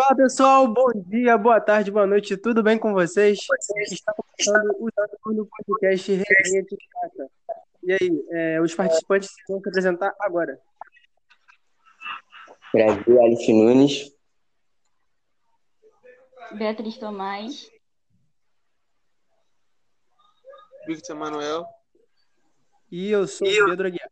Fala pessoal, bom dia, boa tarde, boa noite, tudo bem com vocês? Está começando o segundo podcast Resenha de Casa. E aí, é, os participantes vão se apresentar agora. Brasil, Alice Nunes. Beatriz Tomás. Victor Manuel. E eu sou o Pedro Aguiar.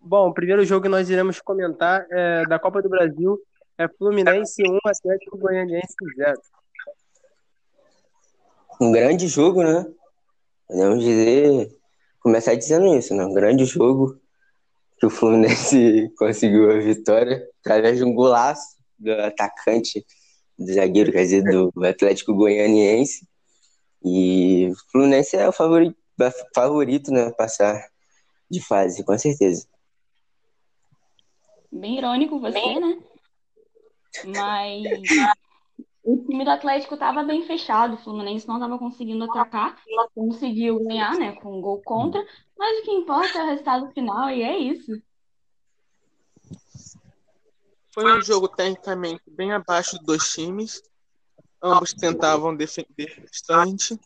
Bom, o primeiro jogo que nós iremos comentar é da Copa do Brasil é Fluminense 1, Atlético Goianiense 0. Um grande jogo, né? Podemos dizer, começar dizendo isso, né? Um grande jogo que o Fluminense conseguiu a vitória através de um golaço do atacante, do zagueiro, quer dizer, do Atlético Goianiense. E o Fluminense é o favorito, favorito né? Passar de fase, com certeza. Bem irônico você, né? Mas o time do Atlético estava bem fechado, o Fluminense não estava conseguindo atacar, conseguiu ganhar, né, com um gol contra, mas o que importa é o resultado final e é isso. Foi um jogo tecnicamente bem abaixo dos dois times. Ambos tentavam defender bastante.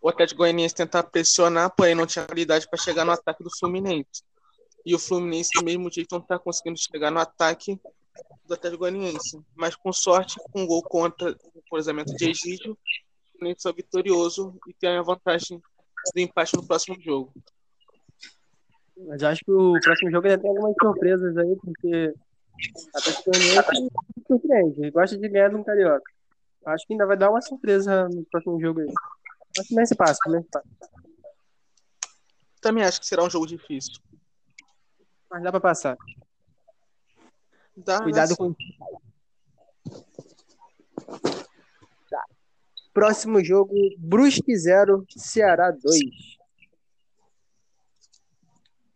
O Atlético Goianiense tentava pressionar, porém não tinha qualidade para chegar no ataque do Fluminense. E o Fluminense, do mesmo jeito, não está conseguindo chegar no ataque do Atlético Goianiense. Mas com sorte, com um gol contra o cruzamento de Egídio, o Fluminense é vitorioso e tem a vantagem do empate no próximo jogo. Mas acho que o próximo jogo ainda tem algumas surpresas aí, porque a Atlético Goianiense surpreende, ele gosta de ganhar no Carioca. Acho que ainda vai dar uma surpresa no próximo jogo aí. Mas também se passa, também se passa. Também acho que será um jogo difícil. Mas dá pra passar. Dá, Cuidado com. Tá. Próximo jogo: Brusque 0, Ceará 2.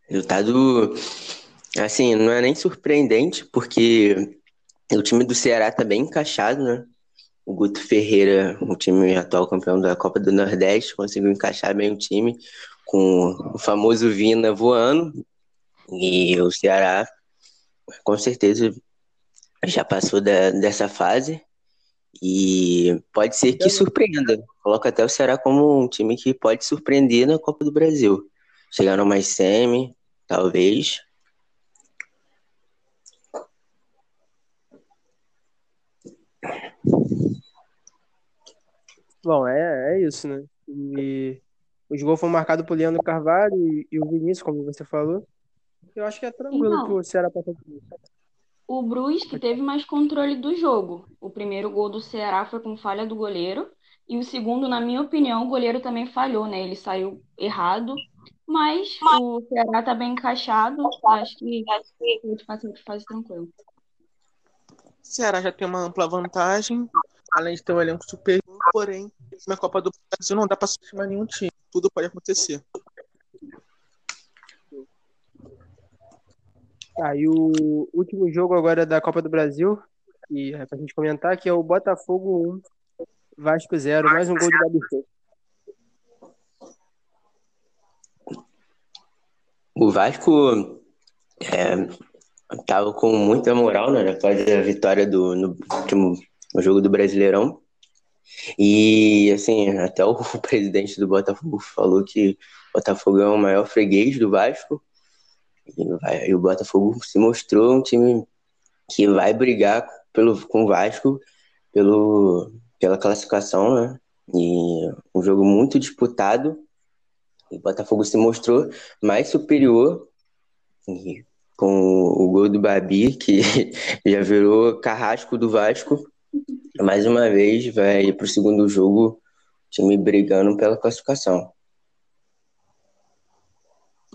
Resultado, assim, não é nem surpreendente, porque o time do Ceará tá bem encaixado, né? O Guto Ferreira, o time atual campeão da Copa do Nordeste, conseguiu encaixar bem o time com o famoso Vina voando. E o Ceará, com certeza, já passou da, dessa fase. E pode ser que surpreenda. Coloca até o Ceará como um time que pode surpreender na Copa do Brasil. Chegar no mais semi, talvez. Bom, é, é isso, né? E os gols foram marcados por Leandro Carvalho e, e o Vinícius, como você falou. Eu acho que é tranquilo Então. pro Ceará passar por isso. O Brusque teve mais controle do jogo. O primeiro gol do Ceará foi com falha do goleiro. E o segundo, na minha opinião, o goleiro também falhou, né? Ele saiu errado. Mas o Ceará tá bem encaixado. Acho que pode passar de fase tranquilo. Ceará já tem uma ampla vantagem, além de ter um elenco superior, porém, na Copa do Brasil não dá para subestimar nenhum time. Tudo pode acontecer. Tá, e o último jogo agora da Copa do Brasil, que é pra gente comentar, que é o Botafogo 1, Vasco 0, mais um gol de Gabigol. O Vasco é, tava com muita moral, né? Após a vitória do, no último no jogo do Brasileirão. E, assim, até o presidente do Botafogo falou que o Botafogo é o maior freguês do Vasco. E, vai- e o Botafogo se mostrou um time que vai brigar pelo, com o Vasco pelo, pela classificação, né? E um jogo muito disputado. E o Botafogo se mostrou mais superior e com o gol do Babi, que já virou carrasco do Vasco. Mais uma vez vai para o segundo jogo, time brigando pela classificação.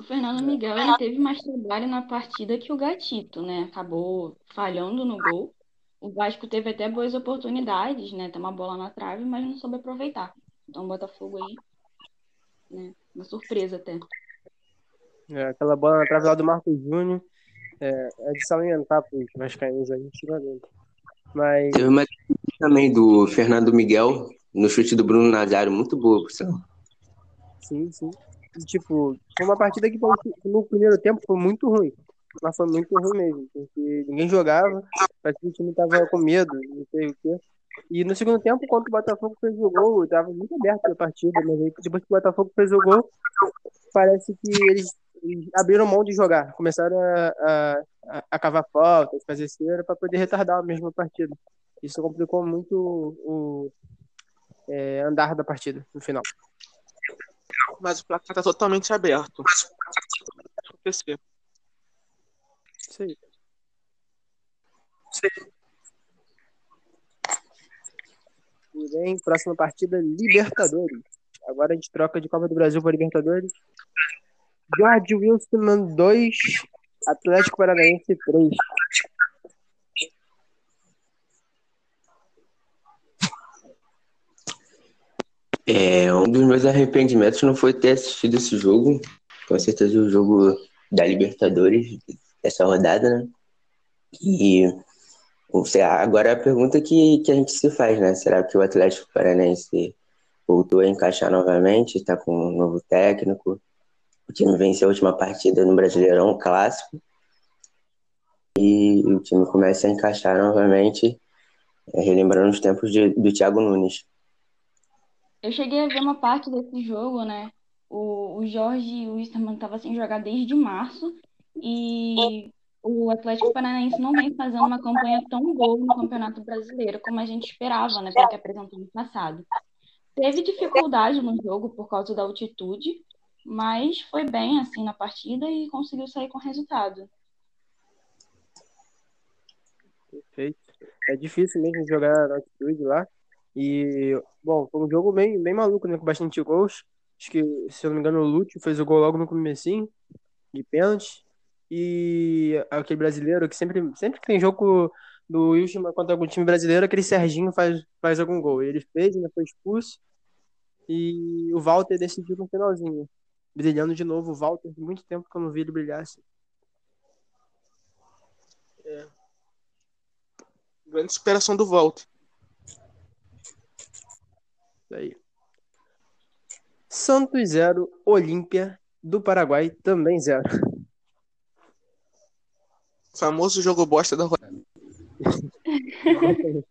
O Fernando Miguel ele teve mais trabalho na partida que o Gatito, né? Acabou falhando no gol. O Vasco teve até boas oportunidades, né? Tem uma bola na trave, mas não soube aproveitar. Então, o Botafogo aí, né? Uma surpresa até. É, aquela bola na trave lá do Marcos Júnior é, é de salientar pros vascaínos aí, sinceramente. Mas, Teve uma também do Fernando Miguel no chute do Bruno Nazário, muito boa, por sinal. sim, sim. Tipo, foi uma partida que no primeiro tempo foi muito ruim. mas foi muito ruim mesmo, porque ninguém jogava, parece que o time tava com medo, não sei o quê. E no segundo tempo, quando o Botafogo fez o gol, tava muito aberto a partida, mas aí depois que o Botafogo fez o gol, parece que eles, abriram mão de jogar, começaram a, a, a, a cavar faltas, fazer cera para poder retardar a mesma partida. Isso complicou muito o, é, andar da partida no final. Mas o placar tá totalmente aberto. Acontecer. Isso aí. Tudo bem, próxima partida, Libertadores. Agora a gente troca de Copa do Brasil para Libertadores. George Wilson 2, Atlético Paranaense 3. É, um dos meus arrependimentos não foi ter assistido esse jogo. Com certeza o jogo da Libertadores dessa rodada, né? E agora a pergunta que, que a gente se faz, né? Será que o Atlético Paranaense voltou a encaixar novamente? Está com um novo técnico? O time venceu a última partida no Brasileirão Clássico. E o time começa a encaixar novamente, é, relembrando os tempos de, do Thiago Nunes. Eu cheguei a ver uma parte desse jogo, né? O, o Jorge Wisterman estava sem jogar desde março e o Atlético Paranaense não vem fazendo uma campanha tão boa no Campeonato Brasileiro como a gente esperava, né? Porque apresentou no passado. Teve dificuldade no jogo por causa da altitude, mas foi bem assim na partida e conseguiu sair com resultado. Perfeito. É difícil mesmo jogar na altitude lá. E, bom, foi um jogo bem, bem maluco, né? Com bastante gols. Acho que, se eu não me engano, o Lúcio fez o gol logo no comecinho, de pênalti. E aquele brasileiro que sempre, sempre que tem jogo do Wilson contra algum time brasileiro, aquele Serginho faz, faz algum gol. Ele fez, ainda foi expulso. E o Walter decidiu no finalzinho. Brilhando de novo o Walter, muito tempo que eu não vi ele brilhar assim. É. Grande superação do Walter. Aí. Santos 0, Olímpia do Paraguai também 0. Famoso jogo bosta da rodada.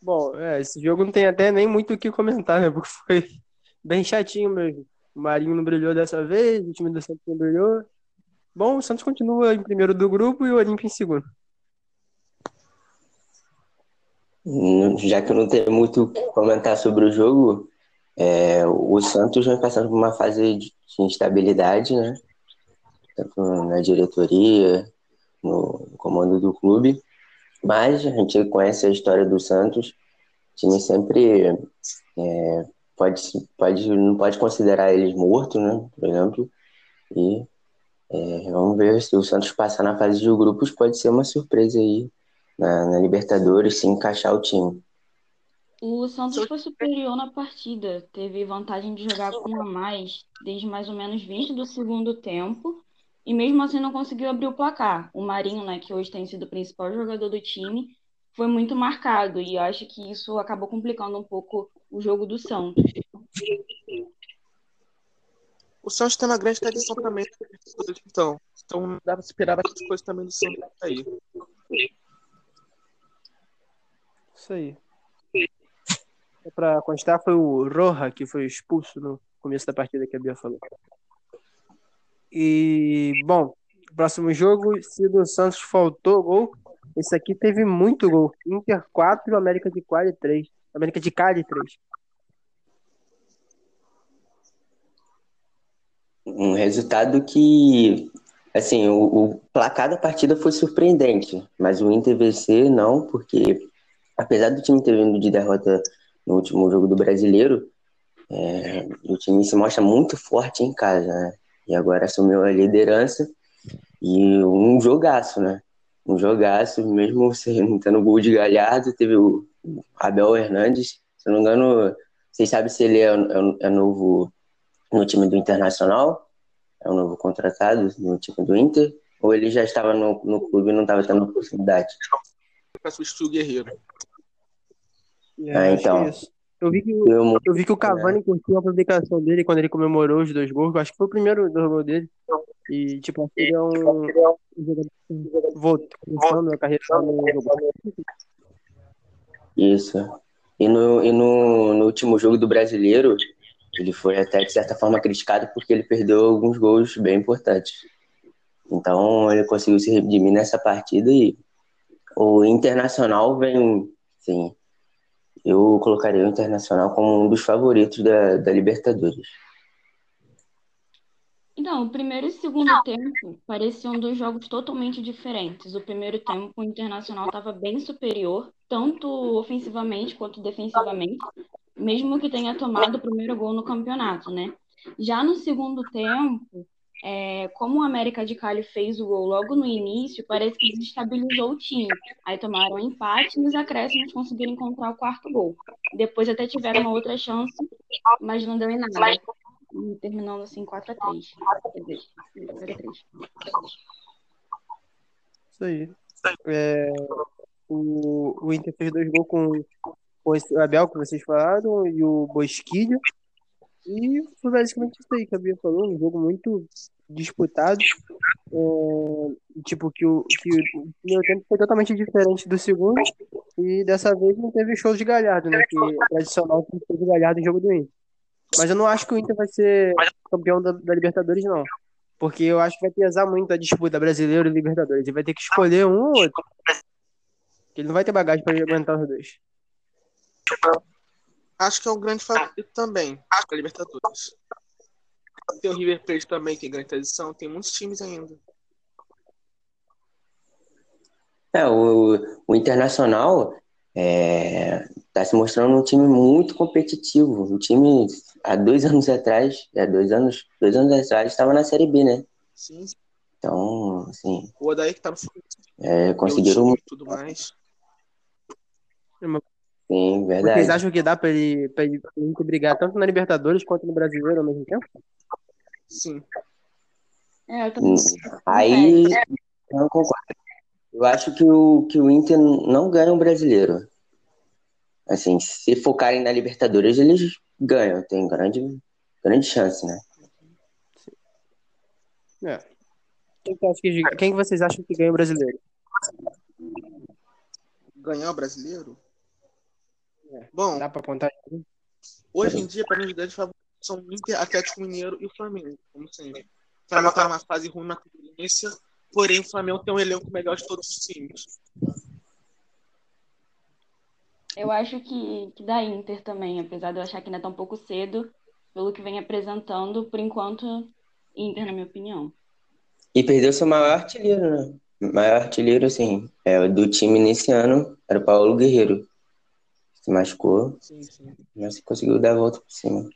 Bom, é, esse jogo não tem até nem muito o que comentar, né? Porque foi bem chatinho mesmo. O Marinho não brilhou dessa vez, o time do Santos não brilhou. Bom, o Santos continua em primeiro do grupo e o Olímpia em segundo. Já que eu não tenho muito o que comentar sobre o jogo, é, o Santos vem passando por uma fase de instabilidade, né? Tanto na diretoria, no comando do clube. Mas a gente conhece a história do Santos. O time sempre é, pode, pode, não pode considerar eles mortos, né? Por exemplo. E é, vamos ver se o Santos passar na fase de grupos pode ser uma surpresa aí na, na Libertadores se encaixar o time. O Santos foi superior na partida, teve vantagem de jogar com um a mais desde mais ou menos 20 do segundo tempo e mesmo assim não conseguiu abrir o placar. O Marinho, né, que hoje tem sido o principal jogador do time, foi muito marcado e eu acho que isso acabou complicando um pouco o jogo do Santos. O Santos tem uma grande tradição também, então, então dá para esperar bastante coisa também do Santos aí. Isso aí. É pra constar, foi o Roja que foi expulso no começo da partida que a Bia falou. E, bom, próximo jogo, se do Santos faltou gol, esse aqui teve muito gol. Inter 4, América de Cali 3. América de Cali 3. Um resultado que, assim, o, o placar da partida foi surpreendente, mas o Inter vencer não, porque apesar do time ter vindo de derrota no último jogo do Brasileiro, é, o time se mostra muito forte em casa, né? E agora assumiu a liderança e um jogaço, né? Um jogaço, mesmo não tendo gol de Galhardo, teve o Abel Hernandes, se não me engano, vocês sabem se ele é, é, é novo no time do Internacional? É um novo contratado no time do Inter? Ou ele já estava no, no clube e não estava tendo oportunidade? Para substituir o Guerreiro. É, ah, então. Eu vi, que, eu, eu vi que o Cavani é. curtiu a publicação dele quando ele comemorou os dois gols. Acho que foi o primeiro do gol dele. E, tipo, ele é um jogador que voltando a carreira no. Isso. E no, e no, no último jogo do brasileiro, ele foi até de certa forma criticado porque ele perdeu alguns gols bem importantes. Então ele conseguiu se redimir nessa partida e o Internacional vem, sim, eu colocaria o Internacional como um dos favoritos da, da Libertadores. Então, o primeiro e o segundo tempo pareciam dois jogos totalmente diferentes. O primeiro tempo, o Internacional estava bem superior, tanto ofensivamente quanto defensivamente, mesmo que tenha tomado o primeiro gol no campeonato, né? Já no segundo tempo, é, como o América de Cali fez o gol logo no início, parece que desestabilizou o time. Aí tomaram um empate e nos acréscimos conseguiram encontrar o quarto gol. Depois até tiveram uma outra chance, mas não deu em nada terminando assim 4x3. Isso aí. É, o, o Inter fez dois gols com, com esse, o Abel, que vocês falaram, e o Bosquilha. E foi basicamente isso aí que a Bia falou, um jogo muito disputado. É, tipo, que o, que o meu tempo foi totalmente diferente do segundo. E dessa vez não teve show de Galhardo, né? Que é tradicional que teve Galhardo no jogo do Inter. Mas eu não acho que o Inter vai ser campeão da, da Libertadores, não. Porque eu acho que vai pesar muito a disputa brasileiro e Libertadores. Ele vai ter que escolher um ou outro. Ele não vai ter bagagem para aguentar os dois. Acho que é um grande favorito também para Libertadores. Tem o River Plate também, tem grande tradição. Tem muitos times ainda. É, o, o Internacional é, tá se mostrando um time muito competitivo. Um time há dois anos atrás, é, dois anos, dois anos atrás estava na Série B, né? Sim. Então, assim. O Odaí que tá no é, conseguiram. Tudo mais. Sim, verdade. Vocês acham que dá pra ele, pra ele, brigar tanto na Libertadores quanto no Brasileiro ao mesmo tempo? Sim. É, eu também. Hum, aí, eu não concordo. Eu acho que o, que o Inter não ganha o brasileiro. Assim, se focarem na Libertadores, eles ganham. Tem grande, grande chance, né? É. Quem, que quem vocês acham que ganha o brasileiro? Ganhar o brasileiro? É. Bom, dá pra apontar. Hoje em dia, para mim, os grandes favoritos são o Inter, Atlético Mineiro e o Flamengo, como sempre. O Flamengo tá numa fase ruim na concorrência, porém o Flamengo tem um elenco melhor de todos os times. Eu acho que, que dá Inter também, apesar de eu achar que ainda tá um pouco cedo, pelo que vem apresentando, por enquanto, Inter, na minha opinião. E perdeu seu maior artilheiro, né? O maior artilheiro, assim, é, do time nesse ano era o Paulo Guerreiro. Se machucou, sim, sim. mas conseguiu dar a volta por cima.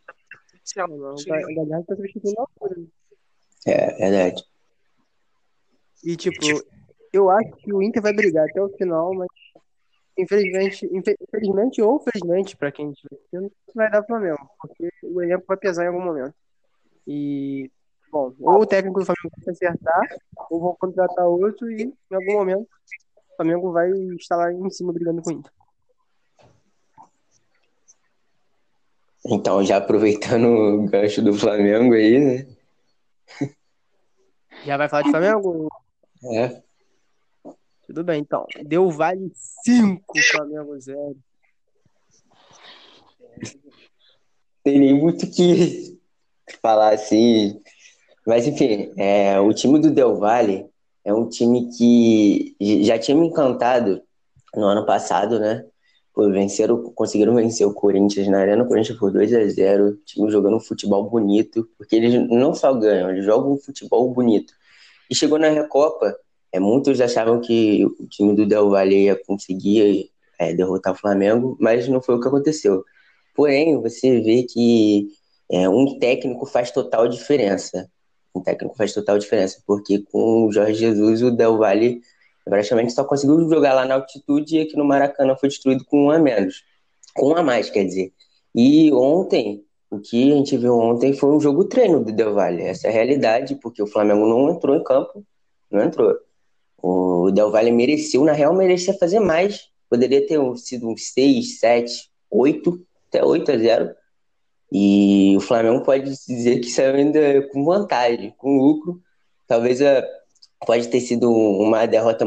É, verdade. E, tipo, eu acho que o Inter vai brigar até o final, mas infelizmente, infelizmente ou felizmente, para quem estiver vai dar Flamengo, porque o elenco vai pesar em algum momento. E, bom, ou o técnico do Flamengo vai acertar, ou vão contratar outro e, em algum momento, o Flamengo vai estar lá em cima brigando com o Inter. Então, já aproveitando o gancho do Flamengo aí, né? Já vai falar de Flamengo? É. Tudo bem, então. Deu vale 5, Flamengo 0. Tem nem muito que falar assim. Mas enfim, é, o time do Del Valle é um time que já tinha me encantado no ano passado, né? Venceram, conseguiram vencer o Corinthians na Arena Corinthians por 2 a 0 o time jogando um futebol bonito, porque eles não só ganham, eles jogam um futebol bonito. E chegou na Recopa, é, muitos achavam que o time do Del Valle ia conseguir é, derrotar o Flamengo, mas não foi o que aconteceu. Porém, você vê que é, um técnico faz total diferença. Um técnico faz total diferença, porque com o Jorge Jesus, o Del Valle praticamente só conseguiu jogar lá na altitude e aqui no Maracanã foi destruído com um a menos. Com um a mais, quer dizer. E ontem, o que a gente viu ontem foi um jogo treino do Del Valle. Essa é a realidade, porque o Flamengo não entrou em campo, não entrou. O Del Valle mereceu, na real, merecia fazer mais. Poderia ter sido uns 6, 7, 8, até 8 a 0. E o Flamengo pode dizer que saiu ainda com vantagem, com lucro, talvez a, pode ter sido uma derrota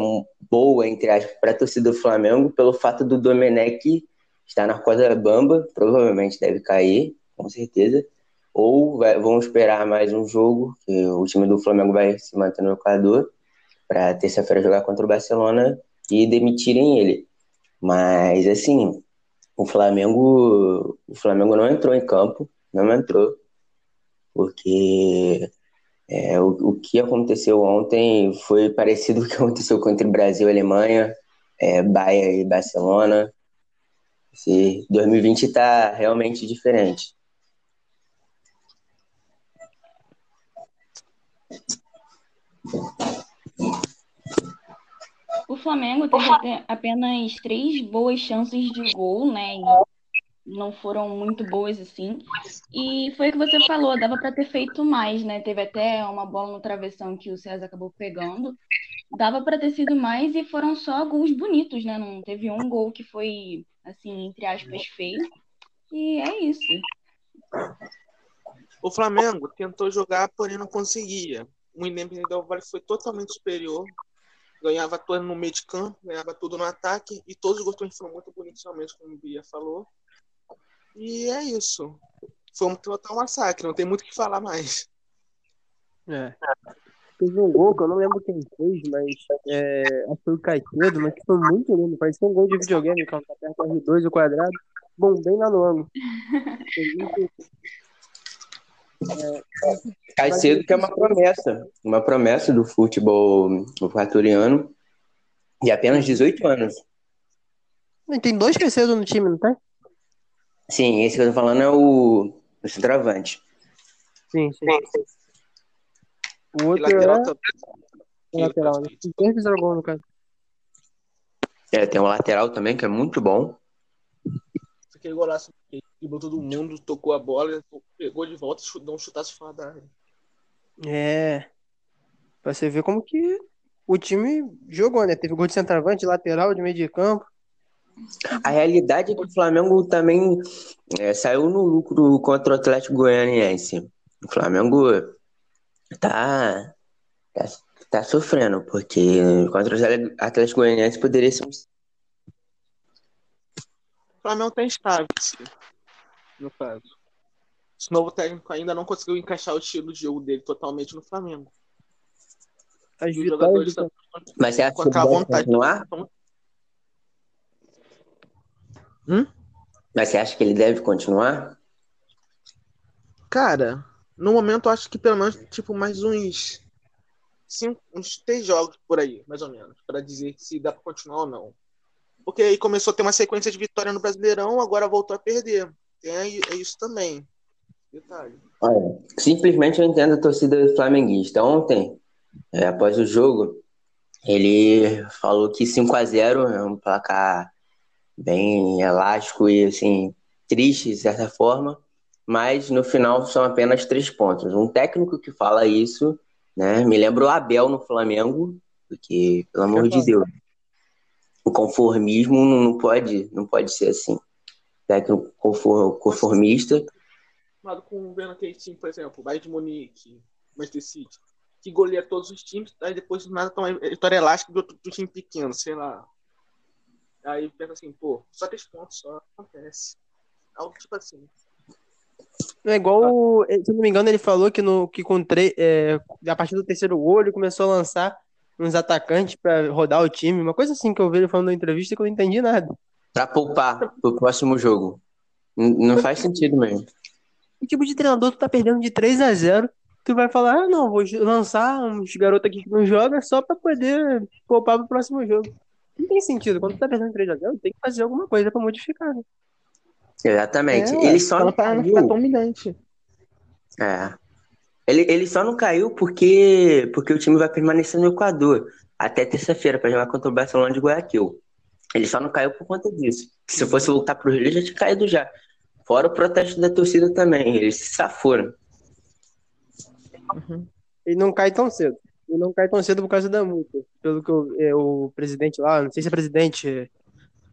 boa, entre aspas, para a torcida do Flamengo, pelo fato do Domenech estar na corda bamba, provavelmente deve cair, com certeza. Ou vai, vão esperar mais um jogo, que o time do Flamengo vai se manter no Equador, para terça-feira jogar contra o Barcelona e demitirem ele. Mas, assim, o Flamengo, o Flamengo não entrou em campo, não entrou, porque é, o, o que aconteceu ontem foi parecido com o que aconteceu o Brasil e Alemanha, é, Bahia e Barcelona. Esse 2020 está realmente diferente. O Flamengo teve apenas três boas chances de gol, né? E não foram muito boas assim. E foi o que você falou, dava para ter feito mais, né? Teve até uma bola no travessão que o César acabou pegando. Dava para ter sido mais e foram só gols bonitos, né? Não teve um gol que foi assim, entre aspas, feio. E é isso. O Flamengo tentou jogar, porém não conseguia. O Independente Del Vale foi totalmente superior. Ganhava tudo no meio de campo, ganhava tudo no ataque. E todos os gols foram muito bonitos, realmente, como o Bia falou. E é isso. Foi um total massacre, não tem muito o que falar mais. É. Teve um gol que eu não lembro quem fez, mas é, acho que foi o Caicedo, mas que foi muito lindo. Parecia um gol de videogame, quando tá perto R2 o quadrado. Bom, bem lá no ano. É, Caicedo que é uma promessa, uma promessa do futebol equatoriano de apenas 18 anos. Tem dois Caicedo no time, não tem? Sim, esse que eu tô falando é o, o centroavante. Sim, sim. O outro E lateral é também. o lateral, né? Fizeram gol, no caso. É, tem um lateral também que é muito bom. Aquele golaço que driblou todo mundo, tocou a bola, pegou de volta e deu um chutaço fora da área. É. Pra você ver como que o time jogou, né? Teve gol de centroavante, lateral, de meio de campo. A realidade é que o Flamengo também é, saiu no lucro contra o Atlético Goianiense. O Flamengo tá, tá, tá sofrendo, porque contra o Atlético Goianiense poderia ser um O Flamengo tá instável, sim, no caso. Esse novo técnico ainda não conseguiu encaixar o estilo de jogo dele totalmente no Flamengo. As Os jogadores do... estão Mas você acha com que vontade. continuar? Hum? Mas você acha que ele deve continuar? Cara, no momento eu acho que pelo menos tipo mais uns cinco, uns três jogos por aí, mais ou menos, Pra dizer se dá pra continuar ou não. Porque aí começou a ter uma sequência de vitória no Brasileirão, agora voltou a perder. Tem é isso também. Detalhe. Olha, simplesmente eu entendo a torcida flamenguista. Ontem, é, após o jogo, ele falou que 5 a 0 é um placar bem elástico e assim triste de certa forma, mas no final são apenas três pontos. Um técnico que fala isso, né, me lembra o Abel no Flamengo, porque pelo amor de Deus, o conformismo não pode, não pode ser assim. Técnico confor- conformista com vendo aquele time, por exemplo, Bayern de Munique, Manchester City, que goleia todos os times, aí depois do nada toma vitória elástica do, do time pequeno, sei lá. Aí pensa assim, pô, só três pontos só acontece. Algo tipo assim. É igual, o- se eu não me engano, ele falou que, no, que com tre- é, a partir do terceiro ele começou a lançar uns atacantes pra rodar o time. Uma coisa assim que eu vi ele falando na entrevista que eu não entendi nada. Pra poupar pro próximo jogo. Não faz sentido mesmo. Que tipo de treinador tu tá perdendo de 3 a 0 tu vai falar, ah, não, vou lançar uns garotos aqui que não jogam só pra poder poupar pro próximo jogo. Não tem sentido. Quando tu tá perdendo 3 a 0 tem que fazer alguma coisa pra modificar, né? Exatamente. É, ele só não pra não caiu. ficar tão humilhante. É. Ele, ele só não caiu porque, porque o time vai permanecer no Equador até terça-feira para jogar contra o Barcelona de Guayaquil. Ele só não caiu por conta disso. Se fosse voltar pro Rio, ele já tinha caído já. Fora o protesto da torcida também. Eles se saforam. Ele não cai tão cedo. Ele não cai tão cedo por causa da multa. Pelo que eu- é, o presidente lá, não sei se é presidente, é,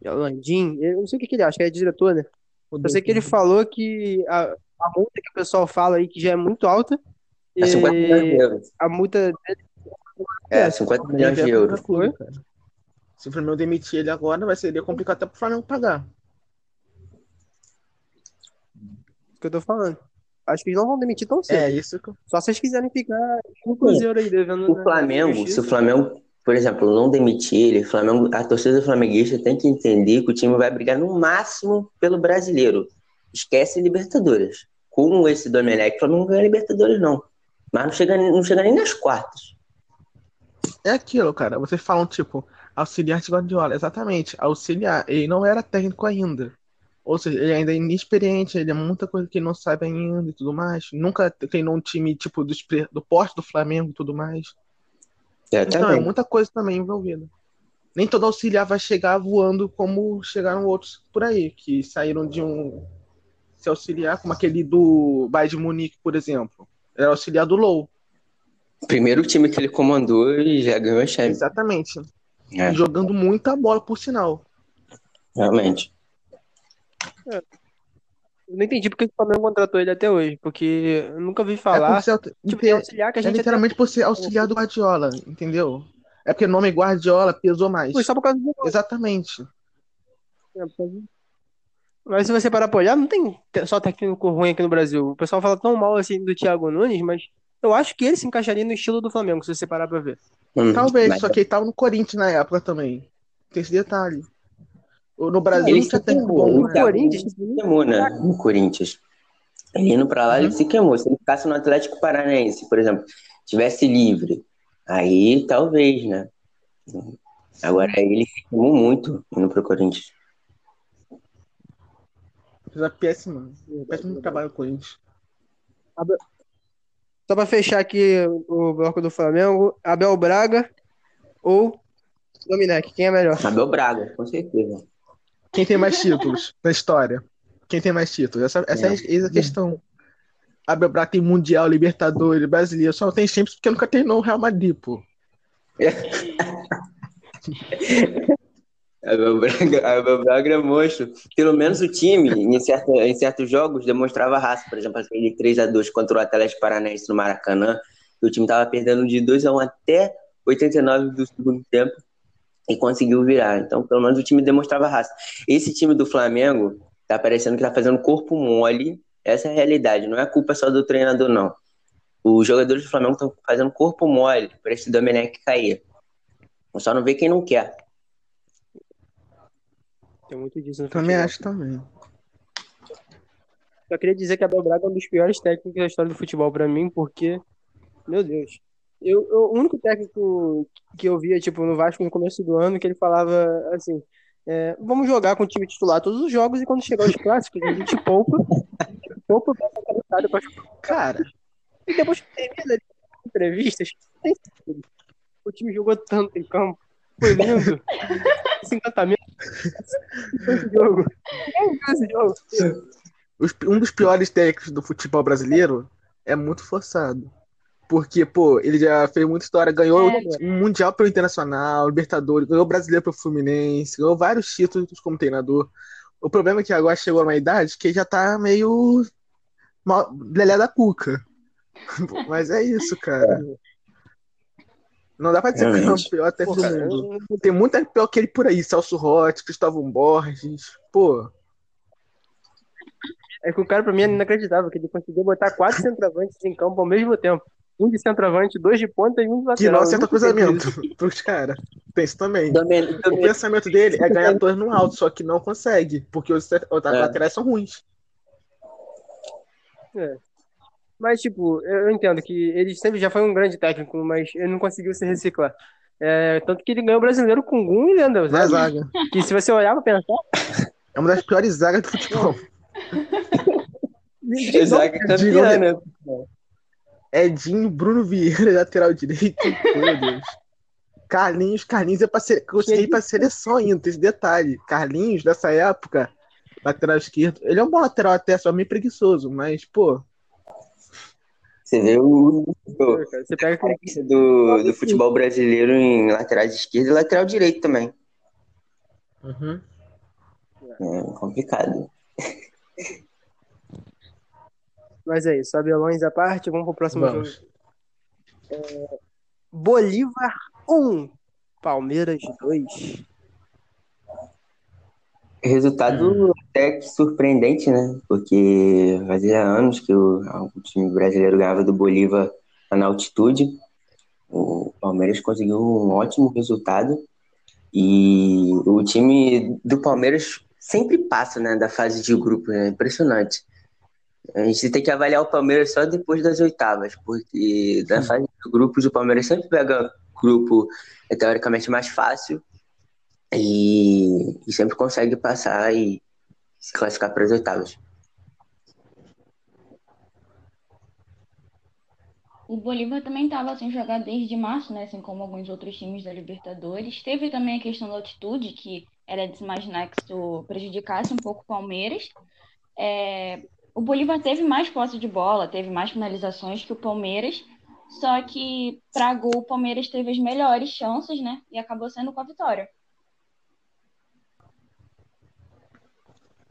é Landim, eu não sei o que, que ele acha, que é diretor, né? Eu sei que ele falou que a, a multa que o pessoal fala aí que já é muito alta, É 50 e milhões de euros. a multa dele É, 50 milhões de É euros. cara. Se o Flamengo demitir ele agora, vai ser complicado até pro Flamengo pagar. Isso que eu tô falando. Acho que eles não vão demitir tão cedo. É, isso. Só se vocês quiserem ficar com o Cruzeiro aí devendo. O Flamengo, se o Flamengo, por exemplo, não demitir ele, o Flamengo, a torcida flamenguista tem que entender que o time vai brigar no máximo pelo brasileiro. Esquece Libertadores. Com esse Domenech, o Flamengo não ganha Libertadores, não. Mas não chega, não chega nem nas quartas. É aquilo, cara. Vocês falam, tipo, auxiliar de Guardiola. Exatamente, auxiliar. Ele não era técnico ainda. Ou seja, ele ainda é inexperiente, ele é muita coisa que ele não sabe ainda e tudo mais. Nunca treinou um time, tipo, do, do porte do Flamengo e tudo mais. É, Então, é muita coisa também envolvida. Nem todo auxiliar vai chegar voando como chegaram outros por aí, que saíram de um se auxiliar, como aquele do Bayern de Munique, por exemplo. Era auxiliar do Low. Primeiro time que ele comandou e já ganhou a Champions. Exatamente. É, jogando muita bola, por sinal. realmente. Eu não entendi porque o Flamengo contratou ele até hoje. Porque eu nunca vi É falar. ser, Tipo, de auxiliar que a é gente até. literalmente por ser auxiliar do Guardiola, entendeu? É porque o nome Guardiola pesou mais. Foi só por causa do. Exatamente. Mas se você parar pra olhar, não tem te- só técnico ruim aqui no Brasil. O pessoal fala tão mal assim do Thiago Nunes, mas eu acho que ele se encaixaria no estilo do Flamengo, se você parar pra ver. Hum, Talvez, mas só que ele tava no Corinthians na época também. Tem esse detalhe. O- No Brasil Ele tinha se queimou, o né? Thiago Corinthians, se queimou, né, no Corinthians. Ele indo pra lá, ele se queimou. Se ele ficasse no Atlético Paranaense, por exemplo, tivesse livre, aí talvez, né? Agora ele se queimou muito indo pro Corinthians. Fez uma péssima. Péssimo trabalho no Corinthians. Só pra fechar aqui o bloco do Flamengo, Abel Braga ou Dominec, quem é melhor? Abel Braga, com certeza. Quem tem mais títulos na história? Quem tem mais títulos? Essa, essa é, É. a questão. Abel Braga tem Mundial, Libertadores, Brasileiro. Só não tem Champions porque nunca treinou o Real Madrid, pô. Abel Braga, Abel Braga é monstro. Pelo menos o time, em, certa- em certos jogos, demonstrava raça. Por exemplo, aquele 3x2 contra o Atlético Paranaense no Maracanã. O time estava perdendo de 2x1 até 89 do segundo tempo e conseguiu virar. Então, pelo menos o time demonstrava raça. Esse time do Flamengo tá parecendo que tá fazendo corpo mole. Essa é a realidade. Não é culpa só do treinador, não. Os jogadores do Flamengo estão fazendo corpo mole para esse Domenech cair. Só não vê quem não quer. Tem muito disso no Também futebol. acho também. Só queria dizer que Abel Braga é um dos piores técnicos da história do futebol pra mim, porque, meu Deus. Eu, eu- o único técnico que eu via, tipo, no Vasco no começo do ano, que ele falava assim, é, vamos jogar com o time titular todos os jogos e quando chegar os clássicos, a gente poupa, poupa pra cabeçada pra Cara, E depois que termina ali, as entrevistas, tem. O time jogou tanto em campo, foi lindo. Esse encantamento. Esse jogo. Esse jogo? um dos piores técnicos do futebol brasileiro é muito forçado. Porque, pô, ele já fez muita história, ganhou É. um Mundial pelo Internacional, Libertadores, ganhou o Brasileiro pelo Fluminense, ganhou vários títulos como treinador. O problema é que agora chegou uma idade que ele já tá meio. mal- Lelé da Cuca. Mas é isso, cara. Não dá pra dizer que é o Realmente. pior técnico do mundo. eu- Tem muito pior que ele por aí, Celso Rotti, Cristóvão Borges. Pô, É que o cara, pra mim, é inacreditável, que ele conseguiu botar quatro centroavantes em campo ao mesmo tempo. Um de centroavante, dois de ponta e um de que lateral. não Eu acerta cruzamento pros caras. Tem isso também. Domen- O pensamento dele é ganhar dois no alto, só que não consegue, porque os É. laterais são ruins. Mas, tipo, eu entendo que ele sempre já foi um grande técnico, mas ele não conseguiu se reciclar. É, tanto que ele ganhou o brasileiro com Gum e Leandro Na Zaga, zaga. que se você olhar pra pensar, É uma das piores zagas do futebol. Zaga campeã, né? Edinho, Bruno Vieira, lateral direito. Meu Deus. Carlinhos, Carlinhos é pra ser, consegui ir pra seleção ainda, tem esse detalhe. Carlinhos, nessa época, lateral esquerdo. Ele é um bom lateral até, só meio preguiçoso, mas, pô, Você vê o, o- cara, você pega a do, do futebol brasileiro em laterais esquerdo e lateral direito também. uhum. É complicado. Mas é isso, abelões à parte, vamos pro próximo Vamos. jogo. Bolívar 1, Palmeiras 2. Resultado até que surpreendente, né? Porque fazia anos que o, o time brasileiro ganhava do Bolívar na altitude. O Palmeiras conseguiu um ótimo resultado. E o time do Palmeiras sempre passa né, da fase de grupo, é impressionante. A gente tem que avaliar o Palmeiras só depois das oitavas, porque da fase de grupos o Palmeiras sempre pega grupo é, teoricamente mais fácil e, e sempre consegue passar e se classificar para as oitavas. O Bolívar também estava sem jogar desde março, né? Assim como alguns outros times da Libertadores. Teve também a questão da altitude, que era de se imaginar que isso prejudicasse um pouco o Palmeiras. É... O Bolívar teve mais posse de bola, teve mais finalizações que o Palmeiras. Só que para gol o Palmeiras teve as melhores chances, né? E acabou sendo com a vitória.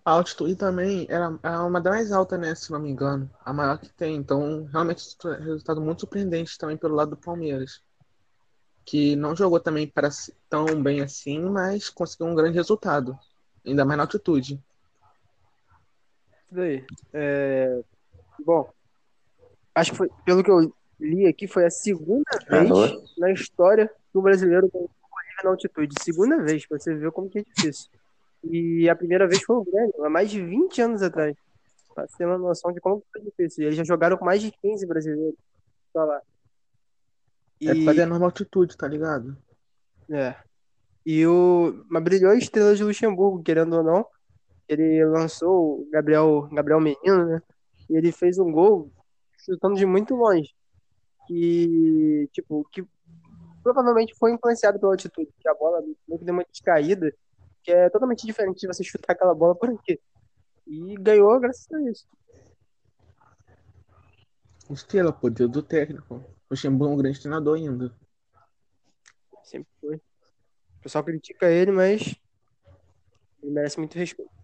A altitude também era, era uma das mais altas, né? Se não me engano. A maior que tem. Então, realmente, resultado muito surpreendente também pelo lado do Palmeiras. Que não jogou também para tão bem assim, mas conseguiu um grande resultado. Ainda mais na altitude. Isso aí. É... Bom, acho que foi, pelo que eu li aqui, foi a segunda vez Alô? na história que o brasileiro ganhou na altitude. Segunda vez, pra você ver como que é difícil. E a primeira vez foi o Grêmio, há mais de 20 anos atrás. Pra ter uma noção de como foi difícil. Eles já jogaram com mais de 15 brasileiros. Só lá. É pra fazer a normal altitude, tá ligado? É. E o. Mas brilhou a estrela de Luxemburgo, querendo ou não. Ele lançou o Gabriel, Gabriel Menino, né? E ele fez um gol chutando de muito longe. E, tipo, que provavelmente foi influenciado pela altitude, que a bola meio que deu uma descaída que é totalmente diferente de você chutar aquela bola por aqui. E ganhou graças a isso. Estrela, poder do técnico. O Luxemburgo é um grande treinador ainda. Sempre foi. O pessoal critica ele, mas ele merece muito respeito.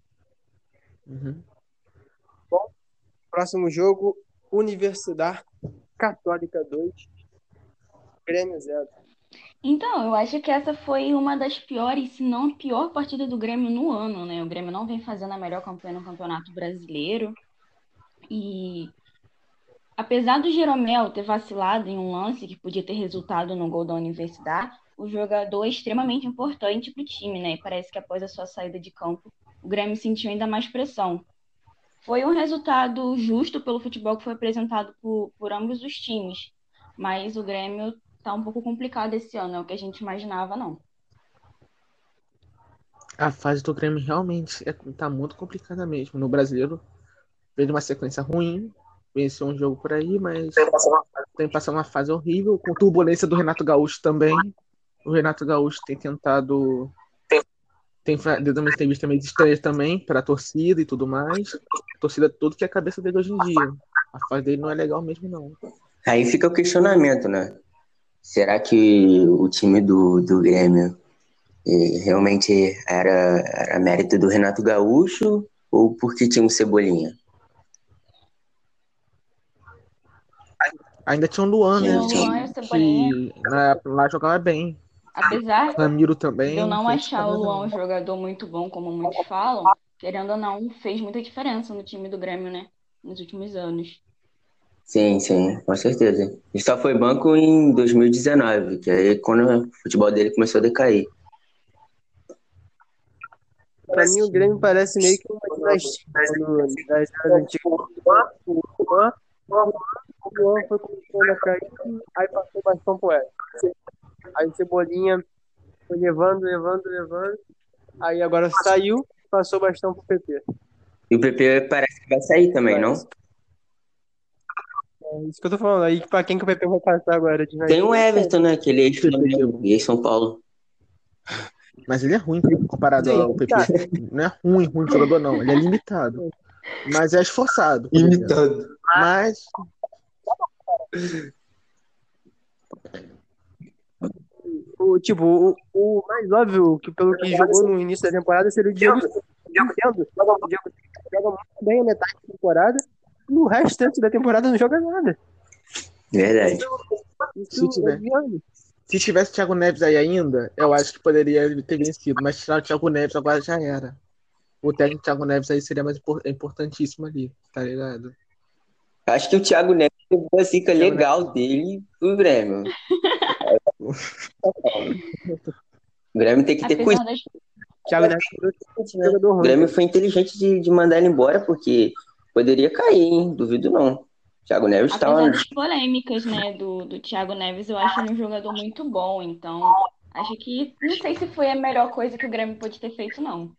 Uhum. Próximo jogo, Universidade Católica 2, Grêmio 0. Então, eu acho que essa foi uma das piores, se não a pior partida do Grêmio no ano, né? O Grêmio não vem fazendo a melhor campanha no Campeonato Brasileiro. E apesar do Jeromel ter vacilado em um lance que podia ter resultado no gol da Universidade, o jogador é extremamente importante para o time, né? E parece que após a sua saída de campo, o Grêmio sentiu ainda mais pressão. Foi um resultado justo pelo futebol que foi apresentado por, por ambos os times, mas o Grêmio tá um pouco complicado esse ano, é o que a gente imaginava, não. A fase do Grêmio realmente é, tá muito complicada mesmo. No brasileiro, veio uma sequência ruim, venceu um jogo por aí, mas tem passado uma fase horrível, com turbulência do Renato Gaúcho também. O Renato Gaúcho tem tentado. Tem dado umas entrevistas meio estranhas também para a torcida e tudo mais. A torcida tudo que é a cabeça dele hoje em dia. A fase dele não é legal mesmo, não. Aí fica o questionamento, né? Será que o time do, do Grêmio eh, realmente era, era mérito do Renato Gaúcho ou porque tinha um Cebolinha? Ainda tinha o Luan, né? Tinha Luan e. Que na, lá jogava bem. Apesar Ramiro também. de eu não achar o Luan um jogador muito bom, como muitos falam, querendo ou não, fez muita diferença no time do Grêmio, né? Nos últimos anos. Sim, sim, com certeza. Ele só foi banco em 2019, que aí quando o futebol dele começou a decair. Pra mim, o Grêmio parece meio que uma das eras antigas. O Luan, o Luan foi começando a cair, aí passou o bastão pro Edson. Aí o Cebolinha foi levando, levando, levando. Aí agora saiu, passou o bastão pro PP. E o PP parece que vai sair também, não? É isso que eu tô falando. Aí pra quem que o PP vai passar agora? De Tem o Everton, né? Aquele ex-Flamengo e ex-São Paulo. Mas ele é ruim comparado Sim, ao PP. tá. Não é ruim, ruim jogador, não. Ele é limitado. Mas é esforçado. Imitando. Mas O, tipo, o, o mais óbvio, que pelo que jogou no início da temporada, seria o Diego Diego Sendo. Joga muito bem a metade da temporada. E o restante da temporada não joga nada. Verdade. Isso Se tiver. é. Se tivesse Thiago Neves aí ainda, eu acho que poderia ter vencido. Mas tirar o Thiago Neves agora já era. O técnico Thiago Neves aí seria mais impor- é importantíssimo ali, tá ligado? Acho que o Thiago Neves teve uma zica legal dele pro Grêmio. O Grêmio tem que ter cuidado. das, Thiago Neves é um jogador O. Grêmio foi inteligente de, de mandar ele embora, porque poderia cair, hein? Duvido não. Thiago Neves tá apesar das polêmicas, né, do, do Thiago Neves, eu acho ele um jogador muito bom. Então, acho que não sei se foi a melhor coisa que o Grêmio pode ter feito, não.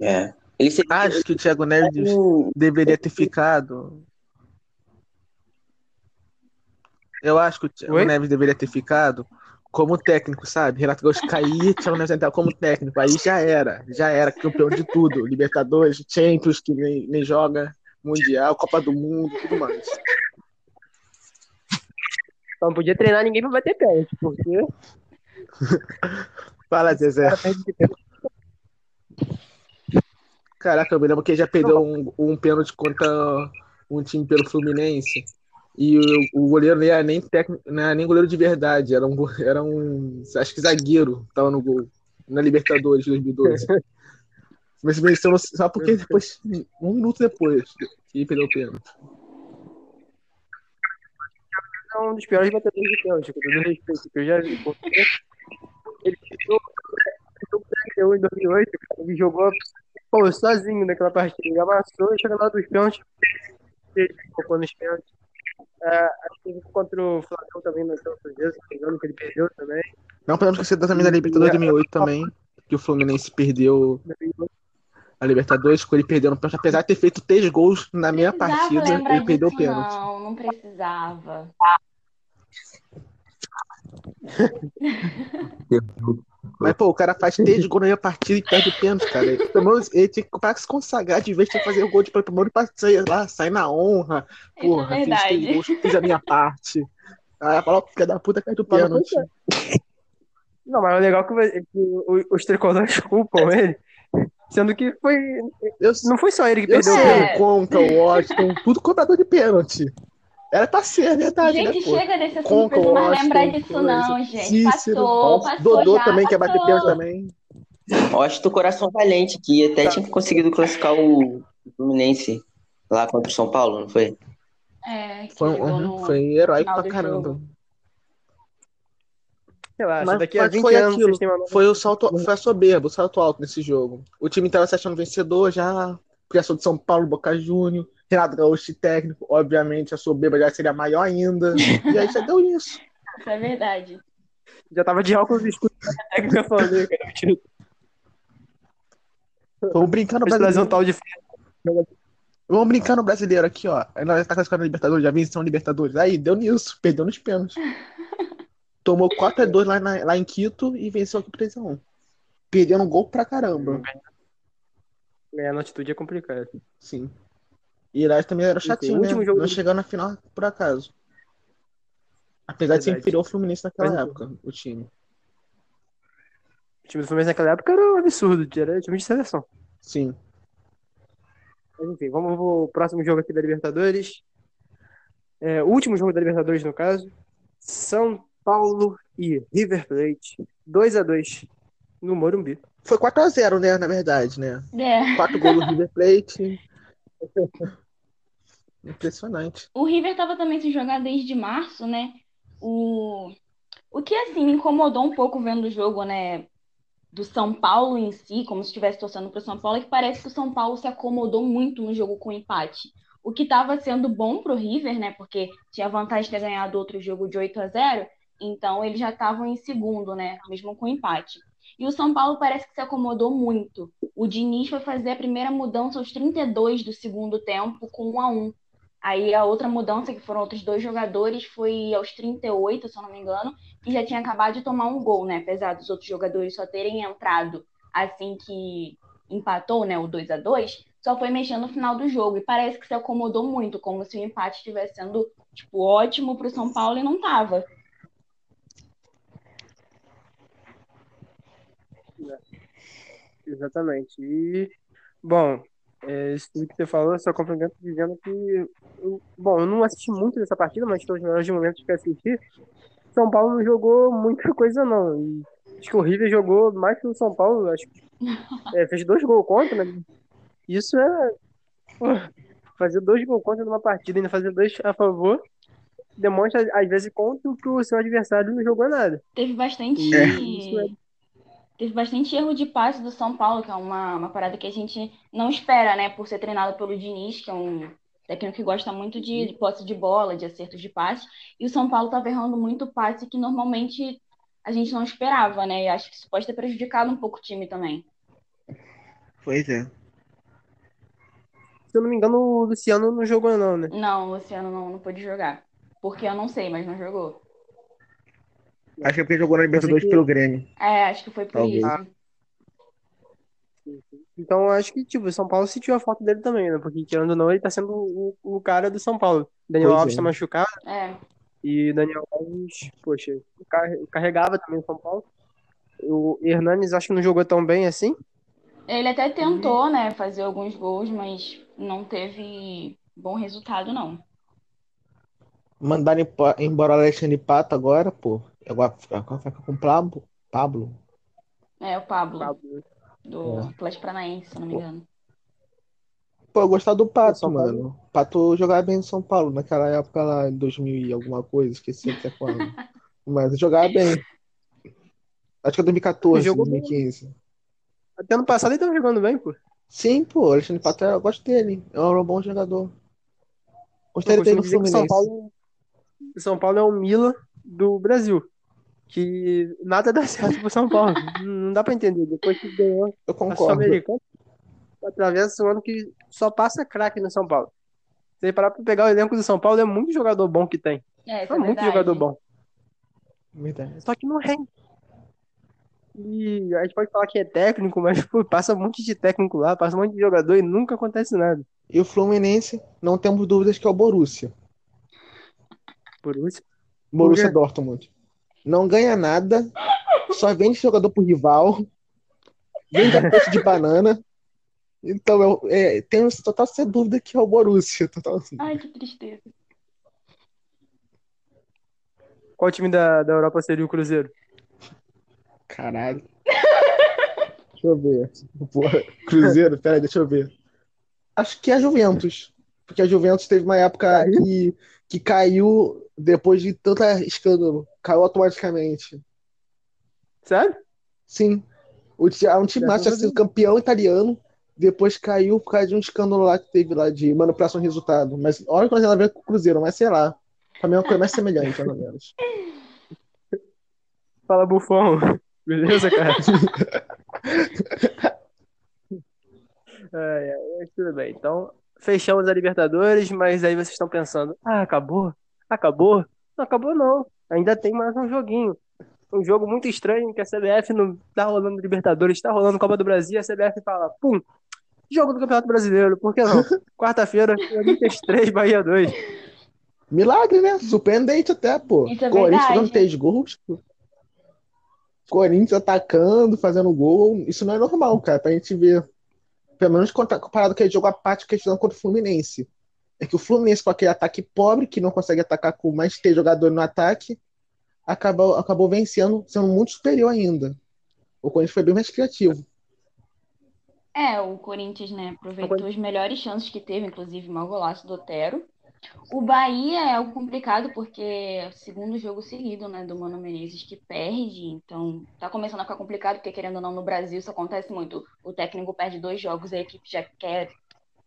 É. Ele seria Acho que o Thiago Neves deveria ter ficado. Eu acho que o Thiago Oi? Neves deveria ter ficado como técnico, sabe? Renato Gaúcho cair, Thiago Neves entrar como técnico. Aí já era, já era campeão de tudo. Libertadores, Champions, que nem, nem joga, Mundial, Copa do Mundo, tudo mais. Só não podia treinar ninguém pra bater pênalti, porque Fala, Zezé. pênalti. Caraca, eu me lembro que ele já perdeu um, um pênalti contra um time pelo Fluminense. E o, o goleiro não era nem técnico, não era nem goleiro de verdade, era um, era um acho que zagueiro, tava no gol, na Libertadores de 2012. Mas venceu no- só porque depois, um minuto depois, que ele perdeu o pênalti. é um dos piores batedores de pênalti, com todo respeito, que eu já vi. porque Ele 31 em 2008, cara, ele jogou pô, sozinho naquela partida. Ele amassou e chegou lá dos pênaltis. Ele colocou nos pênaltis. É, acho que contra o Flamengo também se não me engano, que ele perdeu também. Não podemos esquecer também da Libertadores 2008 também, que o Fluminense perdeu a Libertadores, que ele perdeu no pênalti, apesar de ter feito três gols na minha Precisava partida, ele perdeu o pênalti. Não, não precisava. Mas, pô, o cara faz três gols na minha partida e perde o pênalti, cara. Ele, pelo menos ele tinha que pra se consagrar de vez de fazer o gol de pelo menos pra sair lá, sair na honra. Isso Porra, é fiz três gols, fiz a minha parte. Aí fala, filha da puta, cai do pênalti. Não, mas o legal é que vai- é que o- os tricolores culpam ele, sendo que foi. Eu, Não foi só ele que eu perdeu o sei, É. pênalti. o Conca, o Washington, tudo cobrador de pênalti. Era pra ser, é verdade, Gente, né, chega desse assunto, Conca, não mais lembrar disso não, gente. Cícero, Passou, passou Dodô já, também quer bater passou. pênalti também. Washington Coração Valente, que até tinha conseguido classificar o Fluminense lá contra o São Paulo, não foi? É, que Foi, uhum, no- foi heróico pra do caramba. jogo. Relaxa, Mas, daqui a mas 20 foi anos aquilo, uma foi o salto, foi a soberba, o salto alto nesse jogo. O time tava se achando vencedor já, criação de São Paulo, Boca Júnior, Renato Gaúcho técnico, obviamente a soberba já seria maior ainda, e aí já deu isso. Isso é verdade. Já tava de óculos escuros na técnica né, cara. Vamos brincar no trazer um brasileiro. tal de. Vamos brincar no brasileiro aqui, ó. Nós tá classificando na Libertadores, já venceu a Libertadores. Aí, deu nisso, perdeu nos pênaltis. Tomou 4x2 lá, na- lá em Quito e venceu aqui 3x1. Perdendo um gol pra caramba. Ganhar na altitude é complicado. Sim. E lá também era chatinho, né? jogo Não do- chegando na final por acaso. Apesar de ser Verdade. inferior ao Fluminense naquela Mas- época, o time. O time do Fluminense naquela época era um absurdo, era time de seleção. Sim. Mas enfim, vamos pro próximo jogo aqui da Libertadores. É, o último jogo da Libertadores, no caso. São Paulo e River Plate. 2x2 no Morumbi. Foi 4x0, né? Na verdade, né? É. 4 gols do River Plate. Impressionante. O River tava também sem jogar desde março, né? O, o que, assim, me incomodou um pouco vendo o jogo, né? Do São Paulo em si, como se estivesse torcendo pro São Paulo, é que parece que o São Paulo se acomodou muito no jogo com empate. O que estava sendo bom pro River, né? Porque tinha vantagem de ter ganhado outro jogo de 8 a 0 então eles já estavam em segundo, né? Mesmo com empate. E o São Paulo parece que se acomodou muito. O Diniz foi fazer a primeira mudança aos 32 do segundo tempo com 1 a 1 Aí a outra mudança, que foram outros dois jogadores, foi aos 38, se eu não me engano, e já tinha acabado de tomar um gol, né? Apesar dos outros jogadores só terem entrado assim que empatou, né? O 2 a 2 só foi mexendo no final do jogo. E parece que se acomodou muito, como se o empate estivesse sendo, tipo, ótimo pro São Paulo e não tava. Exatamente. E, bom, É, isso tudo que você falou, só complemento dizendo que. eu- bom, eu não assisti muito dessa partida, mas todos os melhores momentos que eu assisti. São Paulo não jogou muita coisa, não. E acho que o River jogou mais que o São Paulo. Acho que é, fez dois gols contra, né? Isso é. pô, fazer dois gols contra numa partida e ainda fazer dois a favor demonstra, às vezes, contra que o seu adversário não jogou nada. Teve bastante. É- Teve bastante erro de passe do São Paulo, que é uma, uma parada que a gente não espera, né? Por ser treinado pelo Diniz, que é um técnico que gosta muito de, de posse de bola, de acertos de passe. E o São Paulo tava errando muito passe que normalmente a gente não esperava, né? E acho que isso pode ter prejudicado um pouco o time também. Pois é. Se eu não me engano, o Luciano não jogou, não, né? Não, o Luciano não, não pôde jogar. Porque eu não sei, mas não jogou. Acho que é porque jogou na Libertadores que- pelo Grêmio. É, acho que foi por Talvez. isso. Então, eu acho que, tipo, o São Paulo sentiu a falta dele também, né? Porque, querendo ou não, ele tá sendo o, o cara do São Paulo. Daniel Pois Alves é. tá machucado É. e Daniel Alves, poxa, car- carregava também o São Paulo. O Hernanes acho que não jogou tão bem assim. Ele até tentou, né, fazer alguns gols, mas não teve bom resultado, não. Mandaram embora o Alexandre Pato agora, pô. Agora agora fica com o Pablo. Pablo. É, o Pablo, Pablo. do É. Atlético Paranaense, se não me engano. Pô, eu gostava do Pato, São Paulo. mano. O Pato jogava bem no São Paulo, naquela época lá, em 2000 e alguma coisa, esqueci até quando. Mas jogava bem. Acho que é 2014, Jogou bem. 2015. Até ano passado ele tava jogando bem, pô. Sim, pô, Alexandre Pato, eu gosto dele. É um bom jogador. Gostaria dele no o São Fluminense. Paulo, o São Paulo é o Milan do Brasil. Que nada dá certo pro São Paulo. Não dá pra entender. Depois que ganhou Eu a concordo. Sul-Americana, atravessa um ano que só passa craque no São Paulo. Se parar pra pegar o elenco do São Paulo, é muito jogador bom que tem. É, É é muito jogador bom. Verdade. Só que não rende. E a gente pode falar que é técnico, mas pô, passa um monte de técnico lá, passa um monte de jogador e nunca acontece nada. E o Fluminense, não temos dúvidas que é o Borussia. Borussia quê? Dortmund. Não ganha nada, só vende jogador pro rival, vende a preço de banana. Então, eu é, tenho total sem dúvida que é o Borussia. Total, Ai, que tristeza. Qual time da, da Europa seria o Cruzeiro? caralho. Deixa eu ver. Porra, Cruzeiro, peraí, deixa eu ver. Acho que é a Juventus. Porque a Juventus teve uma época que, que caiu depois de tanta escândalo. Caiu automaticamente. Sério? Sim. O, ti- um time Graças tinha sido Deus. campeão italiano, depois caiu por causa de um escândalo lá que teve lá de manipulação de resultado. Mas olha quando ela veio com o Cruzeiro, mas sei lá. Pra mim é uma coisa mais semelhante, pelo menos. Fala, Bufão. Beleza, cara? É, é, tudo bem. Então, fechamos a Libertadores, mas aí vocês estão pensando: ah, acabou? Acabou? Não acabou, não. Ainda tem mais um joguinho. Um jogo muito estranho que a CBF não tá rolando Libertadores, tá rolando Copa do Brasil, e a CBF fala: pum, jogo do Campeonato Brasileiro, por que não? Quarta-feira, Corinthians 3, Bahia 2. Milagre, né? Surpreendente até, pô. Isso é Corinthians fazendo três gols. pô. Corinthians atacando, fazendo gol. Isso não é normal, cara, pra gente ver. Pelo menos comparado com aquele jogo apático que eles fizeram contra o Fluminense. É que o Fluminense, com aquele ataque pobre, que não consegue atacar com mais de três jogadores no ataque, acabou, acabou vencendo, sendo muito superior ainda. O Corinthians foi bem mais criativo. É, o Corinthians, né, aproveitou as melhores chances que teve, inclusive mau golaço do Otero. O Bahia é algo complicado porque é o segundo jogo seguido, né, do Mano Menezes que perde, então tá começando a ficar complicado porque querendo ou não no Brasil isso acontece muito. O técnico perde dois jogos, a equipe já quer,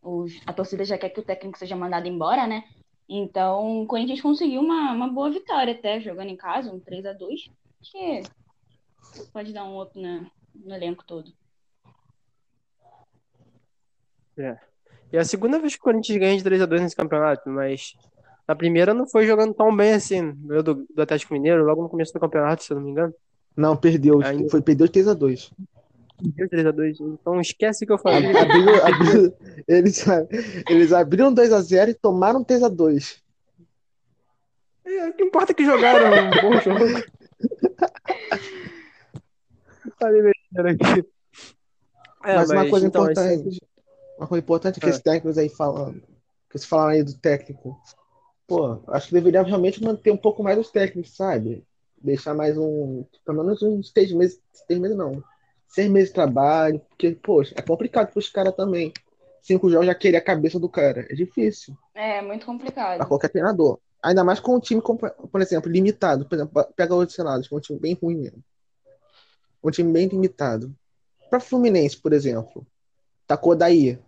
os, a torcida já quer que o técnico seja mandado embora, né? Então o Corinthians conseguiu uma, uma boa vitória até jogando em casa, um 3 a 2 que pode dar um up na, no elenco todo. E é a segunda vez que o Corinthians ganha de 3x2 nesse campeonato, mas na primeira não foi jogando tão bem assim. Do, do Atlético Mineiro logo no começo do campeonato, se eu não me engano. Não, perdeu. Ainda- Foi, perdeu 3x2. Deu 3x2. Então esquece que eu falei. Abriu, abriu, eles, eles abriram 2x0 e tomaram 3x2. É, O que importa é que jogaram um bom jogo. Falei besteira aqui. É, Mas uma coisa então, importante. esse- Uma coisa importante é que É. esses técnicos aí falando, que vocês falaram aí do técnico, pô, acho que deveria realmente manter um pouco mais os técnicos, sabe? Deixar mais um, pelo menos uns seis meses, seis meses não, seis meses de trabalho, porque, poxa, é complicado pros caras também. Cinco jogos já querer a cabeça do cara, é difícil É, muito pra complicado. qualquer treinador. Ainda mais com um time, por exemplo, limitado. Por exemplo, pega o Cenados, que é um time bem ruim mesmo. Um time bem limitado. Pra Fluminense, por exemplo, tacou daí.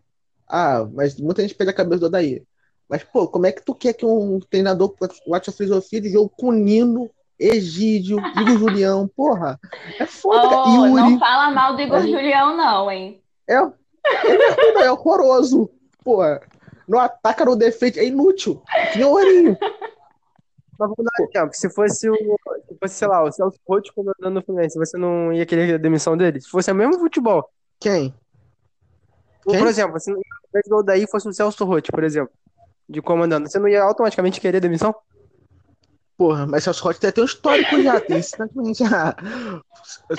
Ah, mas muita gente perde a cabeça do Odaí. Mas, pô, como é que tu quer que um treinador bote a filosofia de jogo com Nino, Egídio, Igor Julião? Porra, é foda. Oh, não Yuri, fala mal do Igor Aí- Julião, não, hein? é, ele é, não, é horroroso. Porra, não ataca no defeito, é inútil. Que nem o Ourinho. Mas vamos dar um exemplo. Se fosse o, se fosse, sei lá, o Celso Roth comandando o Fluminense, você não ia querer a demissão dele? Se fosse o mesmo futebol. Quem? Ou, Quem? por exemplo, se do daí fosse o Celso Roth, por exemplo, de comandando, você não ia automaticamente querer demissão? Porra, mas Celso Roth tem um histórico já, tem já.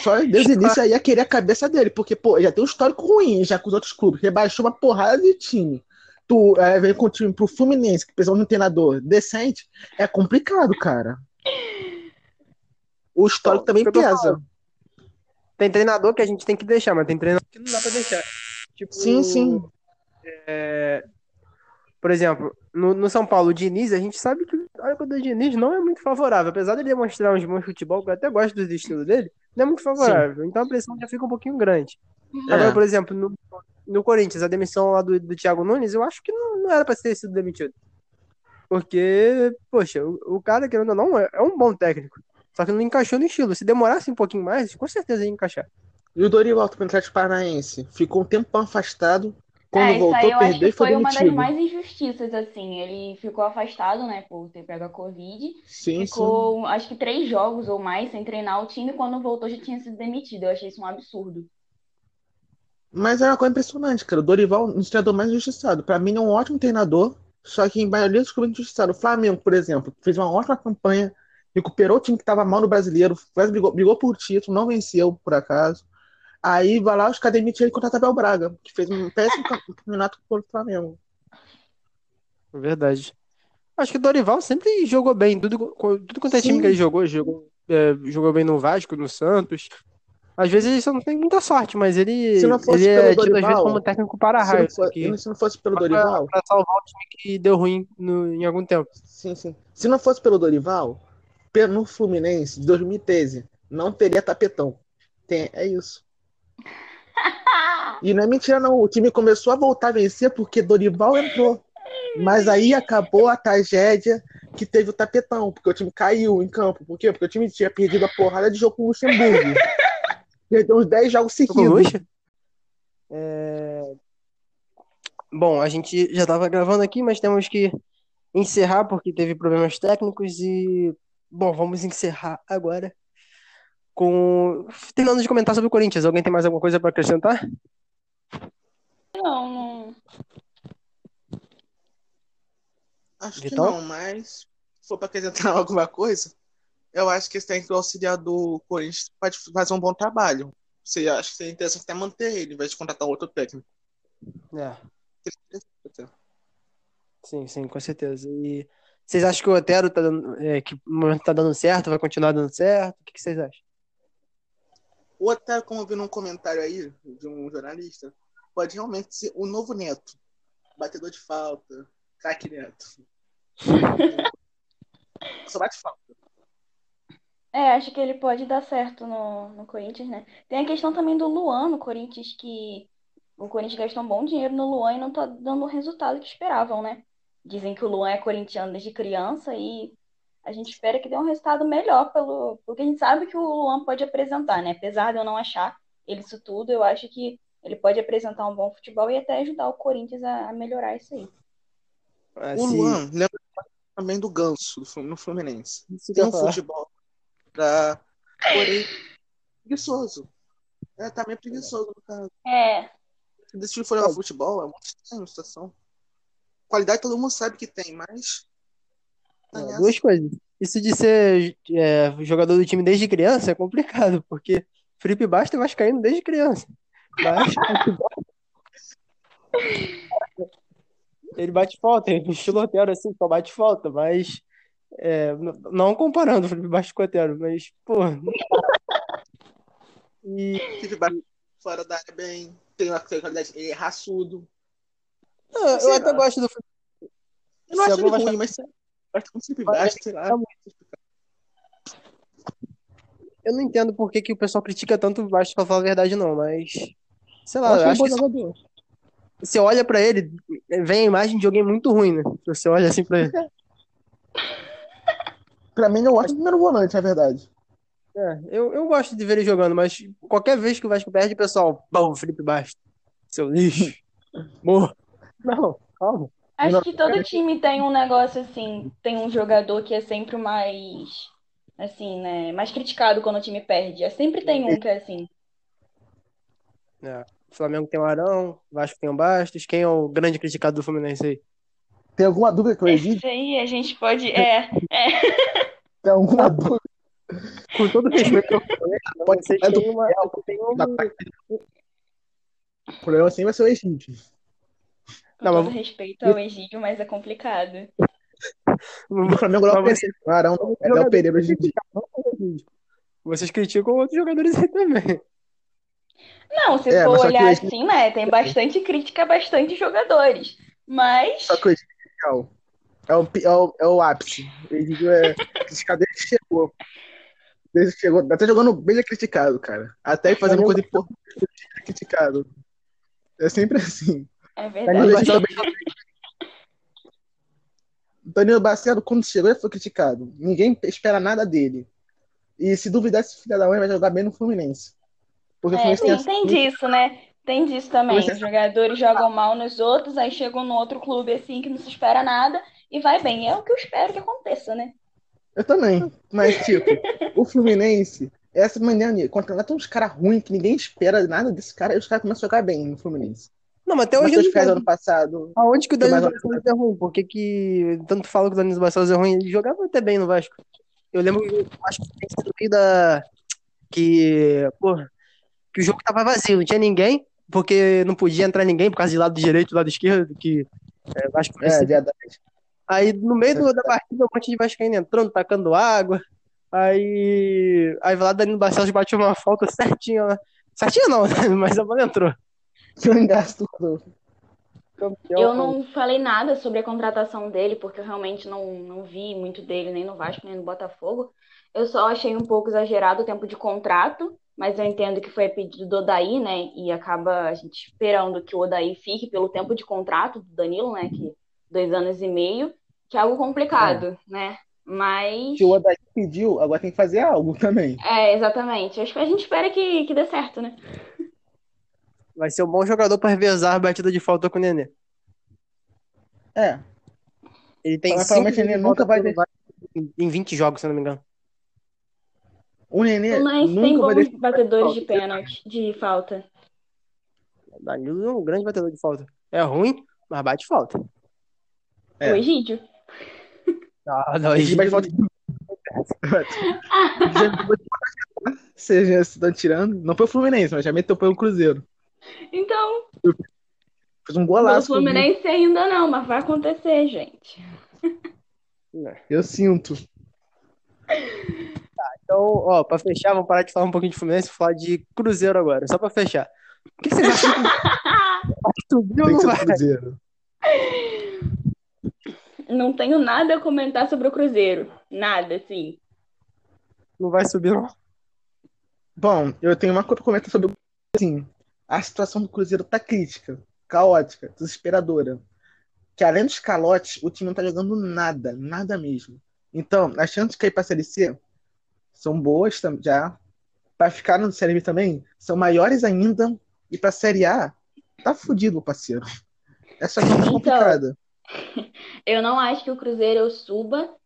Só desde o início aí ia querer a cabeça dele, porque, pô, já tem um histórico ruim já com os outros clubes. Rebaixou uma porrada de time. Tu é, vem com o time pro Fluminense, que precisa de um treinador decente, é complicado, cara. O histórico Então, também pesa. falando. Tem treinador que a gente tem que deixar, mas tem treinador que não dá pra deixar. Tipo, Sim, sim. é, Por exemplo, no, no São Paulo, o Diniz, a gente sabe que o histórico do Diniz não é muito favorável. Apesar de ele demonstrar uns bons futebol, que eu até gosto do estilo dele, não é muito favorável. Então a pressão já fica um pouquinho grande. É. Agora, por exemplo, no, no Corinthians, a demissão lá do, do Thiago Nunes, eu acho que não, não era pra ter sido demitido. Porque, poxa, o, o cara, querendo ou não, é, é um bom técnico. Só que não encaixou no estilo. Se demorasse um pouquinho mais, com certeza ia encaixar. E o Dorival também Atlético Paranaense ficou um tempão afastado. Quando é, isso voltou, aí eu acho e que foi foi uma das mais injustiças, assim. Ele ficou afastado, né, por ter pego a Covid. Sim, sim. Ficou, acho que três jogos ou mais sem treinar o time. Quando voltou, já tinha sido demitido. Eu achei isso um absurdo. Mas é uma coisa impressionante, cara. O Dorival, um dos treinadores mais injustiçado. Pra mim, é um ótimo treinador, só que em maioria dos clubes injustiçado. O Flamengo, por exemplo, fez uma ótima campanha, recuperou o time que tava mal no brasileiro, quase brigou, brigou por título, não venceu, por acaso. Aí vai lá, os caras demitem ele contra o Abel Braga, que fez um péssimo campeonato contra o Flamengo. Verdade. Acho que o Dorival sempre jogou bem. Tudo, tudo quanto é time Sim. que ele jogou, jogou, é, jogou bem no Vasco, no Santos. Às vezes ele só não tem muita sorte, mas ele, Se não fosse ele é pelo tido às vezes Dorival, como técnico para Se raio. for- que se não fosse pelo pra, Dorival, pra salvar o time que deu ruim no- em algum tempo. sim, sim. Se não fosse pelo Dorival, no Fluminense de 2013, não teria tapetão. Tem, é isso. E não é mentira, não. O time começou a voltar a vencer porque Dorival entrou. Mas aí acabou a tragédia que teve o tapetão, porque o time caiu em campo. Por quê? Porque o time tinha perdido a porrada de jogo com o Luxemburgo. Perdeu uns 10 jogos seguidos. É, Bom, a gente já estava gravando aqui, mas temos que encerrar porque teve problemas técnicos e. Bom, vamos encerrar agora com. Terminando de comentar sobre o Corinthians. Alguém tem mais alguma coisa para acrescentar? Não, não. Acho que Vitão? não, mas se for pra acrescentar alguma coisa, eu acho que esse técnico auxiliar do Corinthians pode fazer um bom trabalho. Você acha que seria interessante até manter ele, em vez de contratar outro técnico. É, sim, sim, com certeza. E vocês acham que o Otero tá dando, é, que no momento tá dando certo, vai continuar dando certo? O que, que vocês acham? Ou até, como eu vi num comentário aí de um jornalista, pode realmente ser o novo Neto. Batedor de falta, craque Neto. Só bate falta. É, acho que ele pode dar certo no, no Corinthians, né? Tem a questão também do Luan no Corinthians, que o Corinthians gastou um bom dinheiro no Luan e não tá dando o resultado que esperavam, né? Dizem que o Luan é corintiano desde criança e a gente espera que dê um resultado melhor, pelo, porque a gente sabe que o Luan pode apresentar, né? Apesar de eu não achar ele isso tudo, eu acho que ele pode apresentar um bom futebol e até ajudar o Corinthians a, a melhorar isso aí. Ah, O Luan lembra também do Ganso, do no Fluminense. Tem um futebol pra. Porém, preguiçoso. É, tá meio preguiçoso no caso. É, Se decidir for jogar futebol, é muito estranho a situação. Qualidade todo mundo sabe que tem, mas. É, nessa. duas coisas. Isso de ser é, jogador do time desde criança é complicado, porque Felipe Bastos é vascaíno desde criança. Mas Ele bate falta, ele estilo Otero assim, só bate falta, mas é, não comparando o Felipe Bastos com o Otero, mas, pô. E Felipe Bastos fora da área bem, tem uma qualidade, ele é raçudo. não, eu até gosto do Felipe. Eu não Se acho ele vai ruim, mas sei lá, eu acho que o Felipe Bastos, sei lá. Eu não entendo por que, que o pessoal critica tanto o Bastos pra falar a verdade, não, mas. Sei Eu lá, acho eu acho que você olha pra ele, vem a imagem de alguém muito ruim, né? Se você olha assim pra ele. Pra mim, eu acho o primeiro volante, na verdade. É, eu, eu gosto de ver ele jogando, mas qualquer vez que o Vasco perde, o pessoal, bom, Felipe Bastos, seu lixo, morro. Não, calma. Acho que todo time tem um negócio assim, tem um jogador que é sempre o mais, assim, né, mais criticado quando o time perde. É sempre tem um que é assim. É, o Flamengo tem o Arão, o Vasco tem o Bastos. Quem é o grande criticado do Fluminense aí? Tem alguma dúvida que eu existe? Esse aí a gente pode, é, Tem alguma dúvida? Com todo respeito Pode ser do têm uma. tem um- O problema sempre vai ser o Egídio. Com Não, todo mas- respeito ao Egídio, mas é complicado. O Flamengo não Mas vai ser o Arão, não. É Léo Pereira hoje em dia. Vocês criticam outros jogadores aí também. Não, se É, for olhar o Egídio- assim, né, tem bastante crítica a bastante jogadores. Mas Só que o Egídio é o, é o, é o, é o ápice. O Egídio é criticado desde que chegou. Desde que chegou. Até jogando bem é criticado, cara. Até fazendo coisa importante é criticado. É sempre assim. É Danilo verdade. Danilo Bacedo, quando chegou, ele foi criticado. Ninguém espera nada dele. E se duvidar, esse filho da mãe vai jogar bem no Fluminense. Porque É, Fluminense tem tem, tem disso, né? Tem disso também. Os jogadores jogam mal nos outros, aí chegam no outro clube assim que não se espera nada e vai bem. É o que eu espero que aconteça, né? Eu também. Mas, tipo, o Fluminense, essa maneira contratar uns caras ruins que ninguém espera nada desse cara, e os caras começam a jogar bem no Fluminense. Não, mas até hoje Matheus não ano passado. Aonde que o Danilo Barcelos é ruim? Por que que tanto fala que o Danilo Barcelos é ruim? Ele jogava até bem no Vasco. Eu lembro que o Vasco tem sido da... Que, porra, que o jogo tava vazio, não tinha ninguém, porque não podia entrar ninguém por causa de lado direito e lado esquerdo, que é, o Vasco É, verdade. Aí no meio do- da partida, um monte de Vascaíno entrando, tacando água. Aí. Aí lá Danilo Barcelos bateu uma falta certinha lá. Certinha não, mas a bola entrou. Do Campeão. Eu não falei nada sobre a contratação dele, porque eu realmente não, não vi muito dele nem no Vasco, nem no Botafogo. Eu só achei um pouco exagerado o tempo de contrato, mas eu entendo que foi a pedido do Odaí, né? E acaba a gente esperando que o Odaí fique pelo tempo de contrato do Danilo, né? Que dois anos e meio, que é algo complicado, né? Mas. que o Odaí pediu, agora tem que fazer algo também. É, exatamente. Acho que a gente espera que, que dê certo, né? Vai ser um bom jogador pra revezar a batida de falta com o Nenê. É, Ele tem Mas cinco provavelmente ele de nunca falta vai pelo ter- em- em 20 jogos, se eu não me engano. o Nenê Mas tem nunca vai bons deixar. batedores de pênalti, de falta. O Danilo é um grande batedor de falta. É ruim, mas bate falta. É. O Egídio. Ah, não, Ele vai voltar. Vocês já estão tirando. Não foi o Fluminense, mas já meteu foi o Cruzeiro. Então, Fez um golaço. Fluminense ainda não, mas vai acontecer, gente. Eu sinto. Então, ó, pra fechar, vamos parar de falar um pouquinho de Fluminense e falar de Cruzeiro agora, só pra fechar. O que vocês acham que ou Tem que não ser o Cruzeiro. Não tenho nada a comentar sobre o Cruzeiro. Nada, assim. Não vai subir, não. Bom, eu tenho uma coisa pra comentar sobre o assim, a situação do Cruzeiro tá crítica, caótica, desesperadora. Que além dos calotes, o time não tá jogando nada, nada mesmo. Então, as chances de cair pra Série C são boas já. Pra ficar no Série B também, são maiores ainda. E pra Série A, tá fudido, parceiro. Essa é Então, complicada. Eu não acho que o Cruzeiro suba.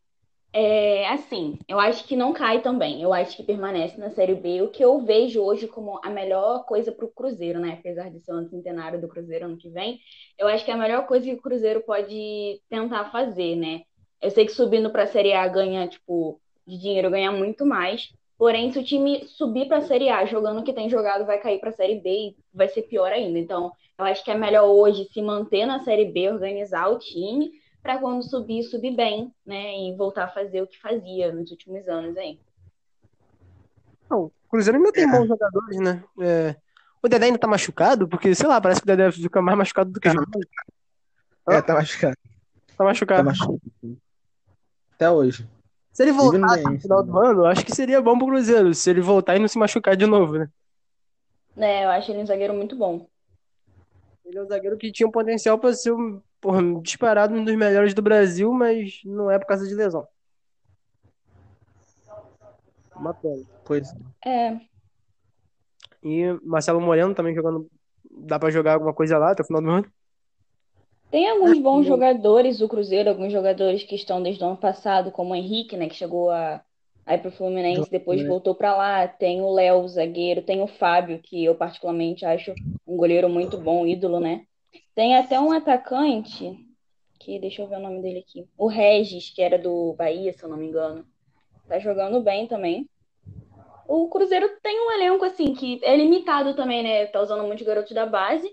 É, assim, eu acho que não cai também. Eu acho que permanece na Série B. O que eu vejo hoje como a melhor coisa para o Cruzeiro, né? Apesar de ser o ano centenário do Cruzeiro ano que vem, eu acho que é a melhor coisa que o Cruzeiro pode tentar fazer, né? Eu sei que subindo para a Série A ganha, tipo, de dinheiro ganha muito mais, Porém, se o time subir para a Série A jogando o que tem jogado, vai cair para a Série B e vai ser pior ainda. Então, eu acho que é melhor hoje se manter na Série B, organizar o time, para quando subir, subir bem, né? E voltar a fazer o que fazia nos últimos anos aí. Não, o Cruzeiro ainda tem bons jogadores, né? É, O Dedé ainda tá machucado, porque, sei lá, parece que o Dedé fica mais machucado do que Tá. jogando. É, tá machucado. Tá Tá machucado. machucado. Até hoje. Se ele voltar no final do ano, eu acho que seria bom pro Cruzeiro. Se ele voltar e não se machucar de novo, né? É, eu acho ele um zagueiro muito bom. Ele é um zagueiro que tinha um potencial pra ser um, porra, disparado um dos melhores do Brasil, mas não é por causa de lesão. Uma pena. Pois É, E Marcelo Moreno também jogando. Dá pra jogar alguma coisa lá até o final do ano? Tem alguns bons jogadores do Cruzeiro, alguns jogadores que estão desde o ano passado, como o Henrique, né, que chegou a, a ir pro Fluminense, depois voltou para lá. Tem o Léo, o zagueiro, tem o Fábio, que eu particularmente acho um goleiro muito bom, ídolo, né? Tem até um atacante, que deixa eu ver o nome dele aqui. O Regis, que era do Bahia, se eu não me engano. Tá jogando bem também. O Cruzeiro tem um elenco, assim, que é limitado também, né? Tá usando muitos garotos da base.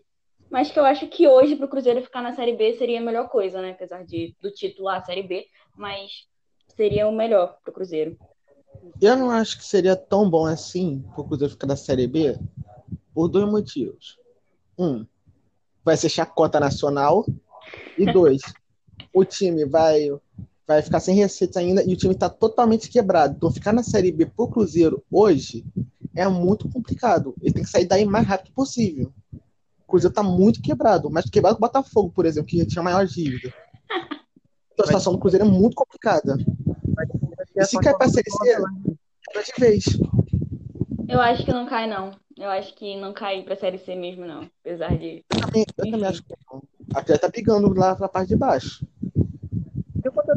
Mas que eu acho que hoje, pro Cruzeiro ficar na Série B, seria a melhor coisa, né? Apesar de, do título lá, Série B. Mas seria o melhor pro Cruzeiro. Eu não acho que seria tão bom assim pro Cruzeiro ficar na Série B por dois motivos. Um, vai ser chacota nacional. E dois, o time vai, vai ficar sem receita ainda e o time tá totalmente quebrado. Então ficar na Série B pro Cruzeiro hoje é muito complicado. Ele tem que sair daí o mais rápido possível. O Cruzeiro tá muito quebrado, mas quebrado com o Botafogo, por exemplo, que já tinha maior dívida. Então a situação do Cruzeiro é muito complicada. E se cai pra Série C, quebra de vez. Eu acho que não cai, não. Eu acho que não cai pra Série C mesmo, não. Apesar de. Eu também, eu também acho que não. Até tá brigando lá pra parte de baixo.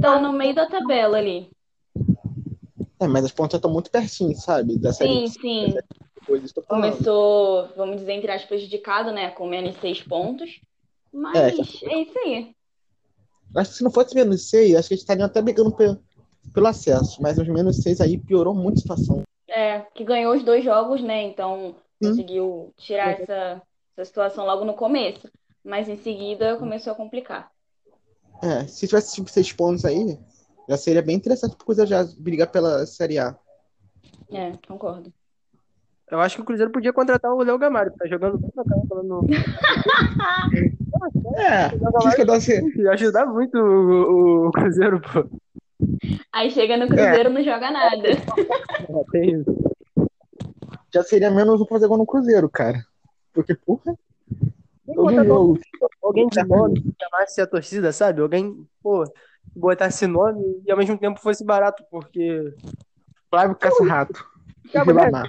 Tá no meio da tabela ali. É, mas as pontas estão muito pertinho, sabe? Da série Sim, sim. depois estou falando. Começou, vamos dizer, entre aspas, prejudicado, né? Com menos seis pontos. Mas É, é, já isso aí. Acho que se não fosse menos 6, acho que eles estariam até brigando pelo, pelo acesso. Mas os menos 6 aí piorou muito a situação. É, que ganhou os dois jogos, né? Então Sim. conseguiu tirar essa, essa situação logo no começo. Mas em seguida começou a complicar. É, se tivesse tipo 6 pontos aí, já seria bem interessante pro Cruzeiro já brigar pela Série A. É, concordo. Eu acho que o Cruzeiro podia contratar o Léo Gamário, que tá jogando bem pra caramba no. É, dou assim. Ia ajudar muito o, o Cruzeiro, pô. Aí chega no Cruzeiro não joga nada. É, tem isso. Já seria menos um fazer gol no Cruzeiro, cara. Porque, porra, jogo. alguém de nome chamasse a torcida, sabe? Alguém, pô, botasse nome e ao mesmo tempo fosse barato, porque. Flávio Caça-Rato. Ribamar.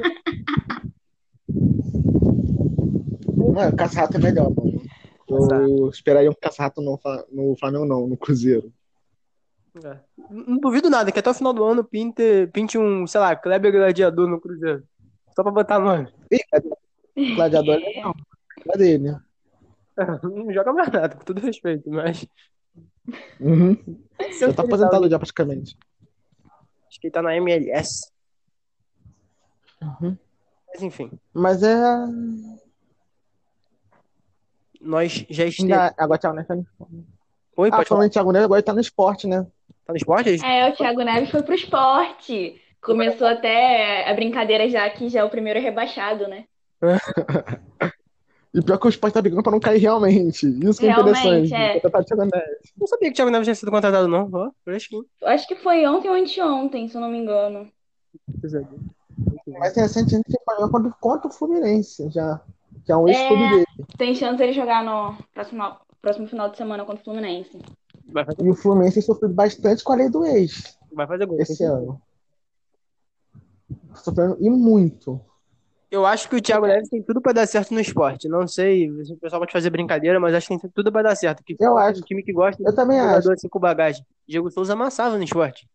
Mano, Caça-Rato é melhor, mano. Eu esperaria um Caça-Rato no, no Flamengo, não, no Cruzeiro. É. Não não duvido nada que até o final do ano pinte, pinte um, sei lá, Kleber Gladiador no Cruzeiro. Só pra botar nome. Ih, Gladiador é legal. É dele. Não joga mais nada, com todo respeito, mas. Uhum. Já tá ele aposentado já, praticamente. Acho que ele tá na MLS. Uhum. Mas enfim, Mas é. nós já esteve. Ainda... Agora Thiago Neves tá no... Oi, Ah, pode falar. falando em Thiago Neves, agora ele tá no esporte, né? Tá no esporte? É, o Thiago Neves foi pro esporte. Começou até a brincadeira já que já é o primeiro rebaixado, né? E pior que o esporte tá brigando pra não cair realmente. Isso que é Realmente, interessante. é. Não sabia que o Thiago Neves tinha sido contratado, não. Ó, fresquinho. Acho que foi ontem ou anteontem, se eu não me engano. Mas recentemente ele foi jogar contra, contra o Fluminense, já. Que é um ex-clube É. dele. Tem chance dele jogar no próximo, próximo final de semana contra o Fluminense. E o Fluminense sofreu bastante com a lei do ex vai fazer gol. esse ano. Sofrendo e muito. Eu acho que o Thiago Neves tem tudo pra dar certo no esporte. Não sei, o pessoal pode fazer brincadeira, mas acho que tem tudo pra dar certo. Que Eu acho. um time que gosta Eu também de acho. jogador assim com bagagem. Diego Souza amassava no esporte.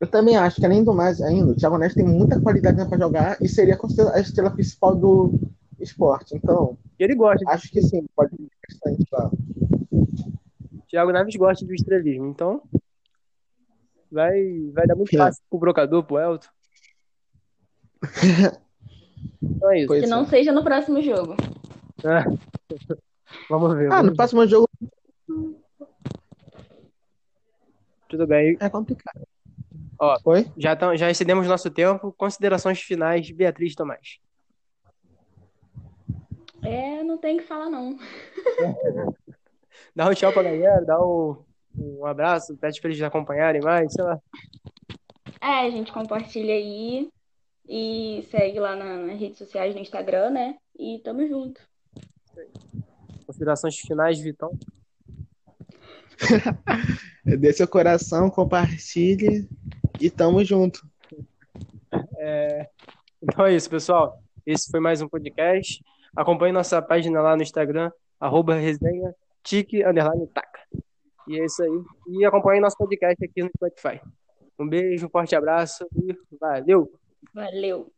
Eu também acho que, além do mais, ainda, o Thiago Neves tem muita qualidade né, pra jogar e seria a estrela principal do esporte. Então, ele gosta. acho que sim, pode ir bastante lá. Thiago Neves gosta do estrelismo. Então, vai, vai dar muito É. fácil pro brocador, pro Elton. Então é isso. Pois Que não é. seja no próximo jogo. É. Vamos ver. Ah, vamos no ver. próximo jogo Tudo bem. é complicado. Ó. Oi? Já, tam, já excedemos nosso tempo. Considerações finais, Beatriz Tomás. É, não tem o que falar, não. Dá um tchau pra galera, dá um, um abraço, pede pra eles acompanharem mais, sei lá. É, a gente compartilha aí e segue lá na- nas redes sociais, no Instagram, né? E tamo junto. Considerações finais, Vitão. Dê seu coração, compartilhe e tamo junto. Então é isso, pessoal. Esse foi mais um podcast. Acompanhe nossa página lá no Instagram, arroba resenha tique underline taca. E é isso aí. E acompanhe nosso podcast aqui no Spotify. Um beijo, um forte abraço e valeu! Valeu!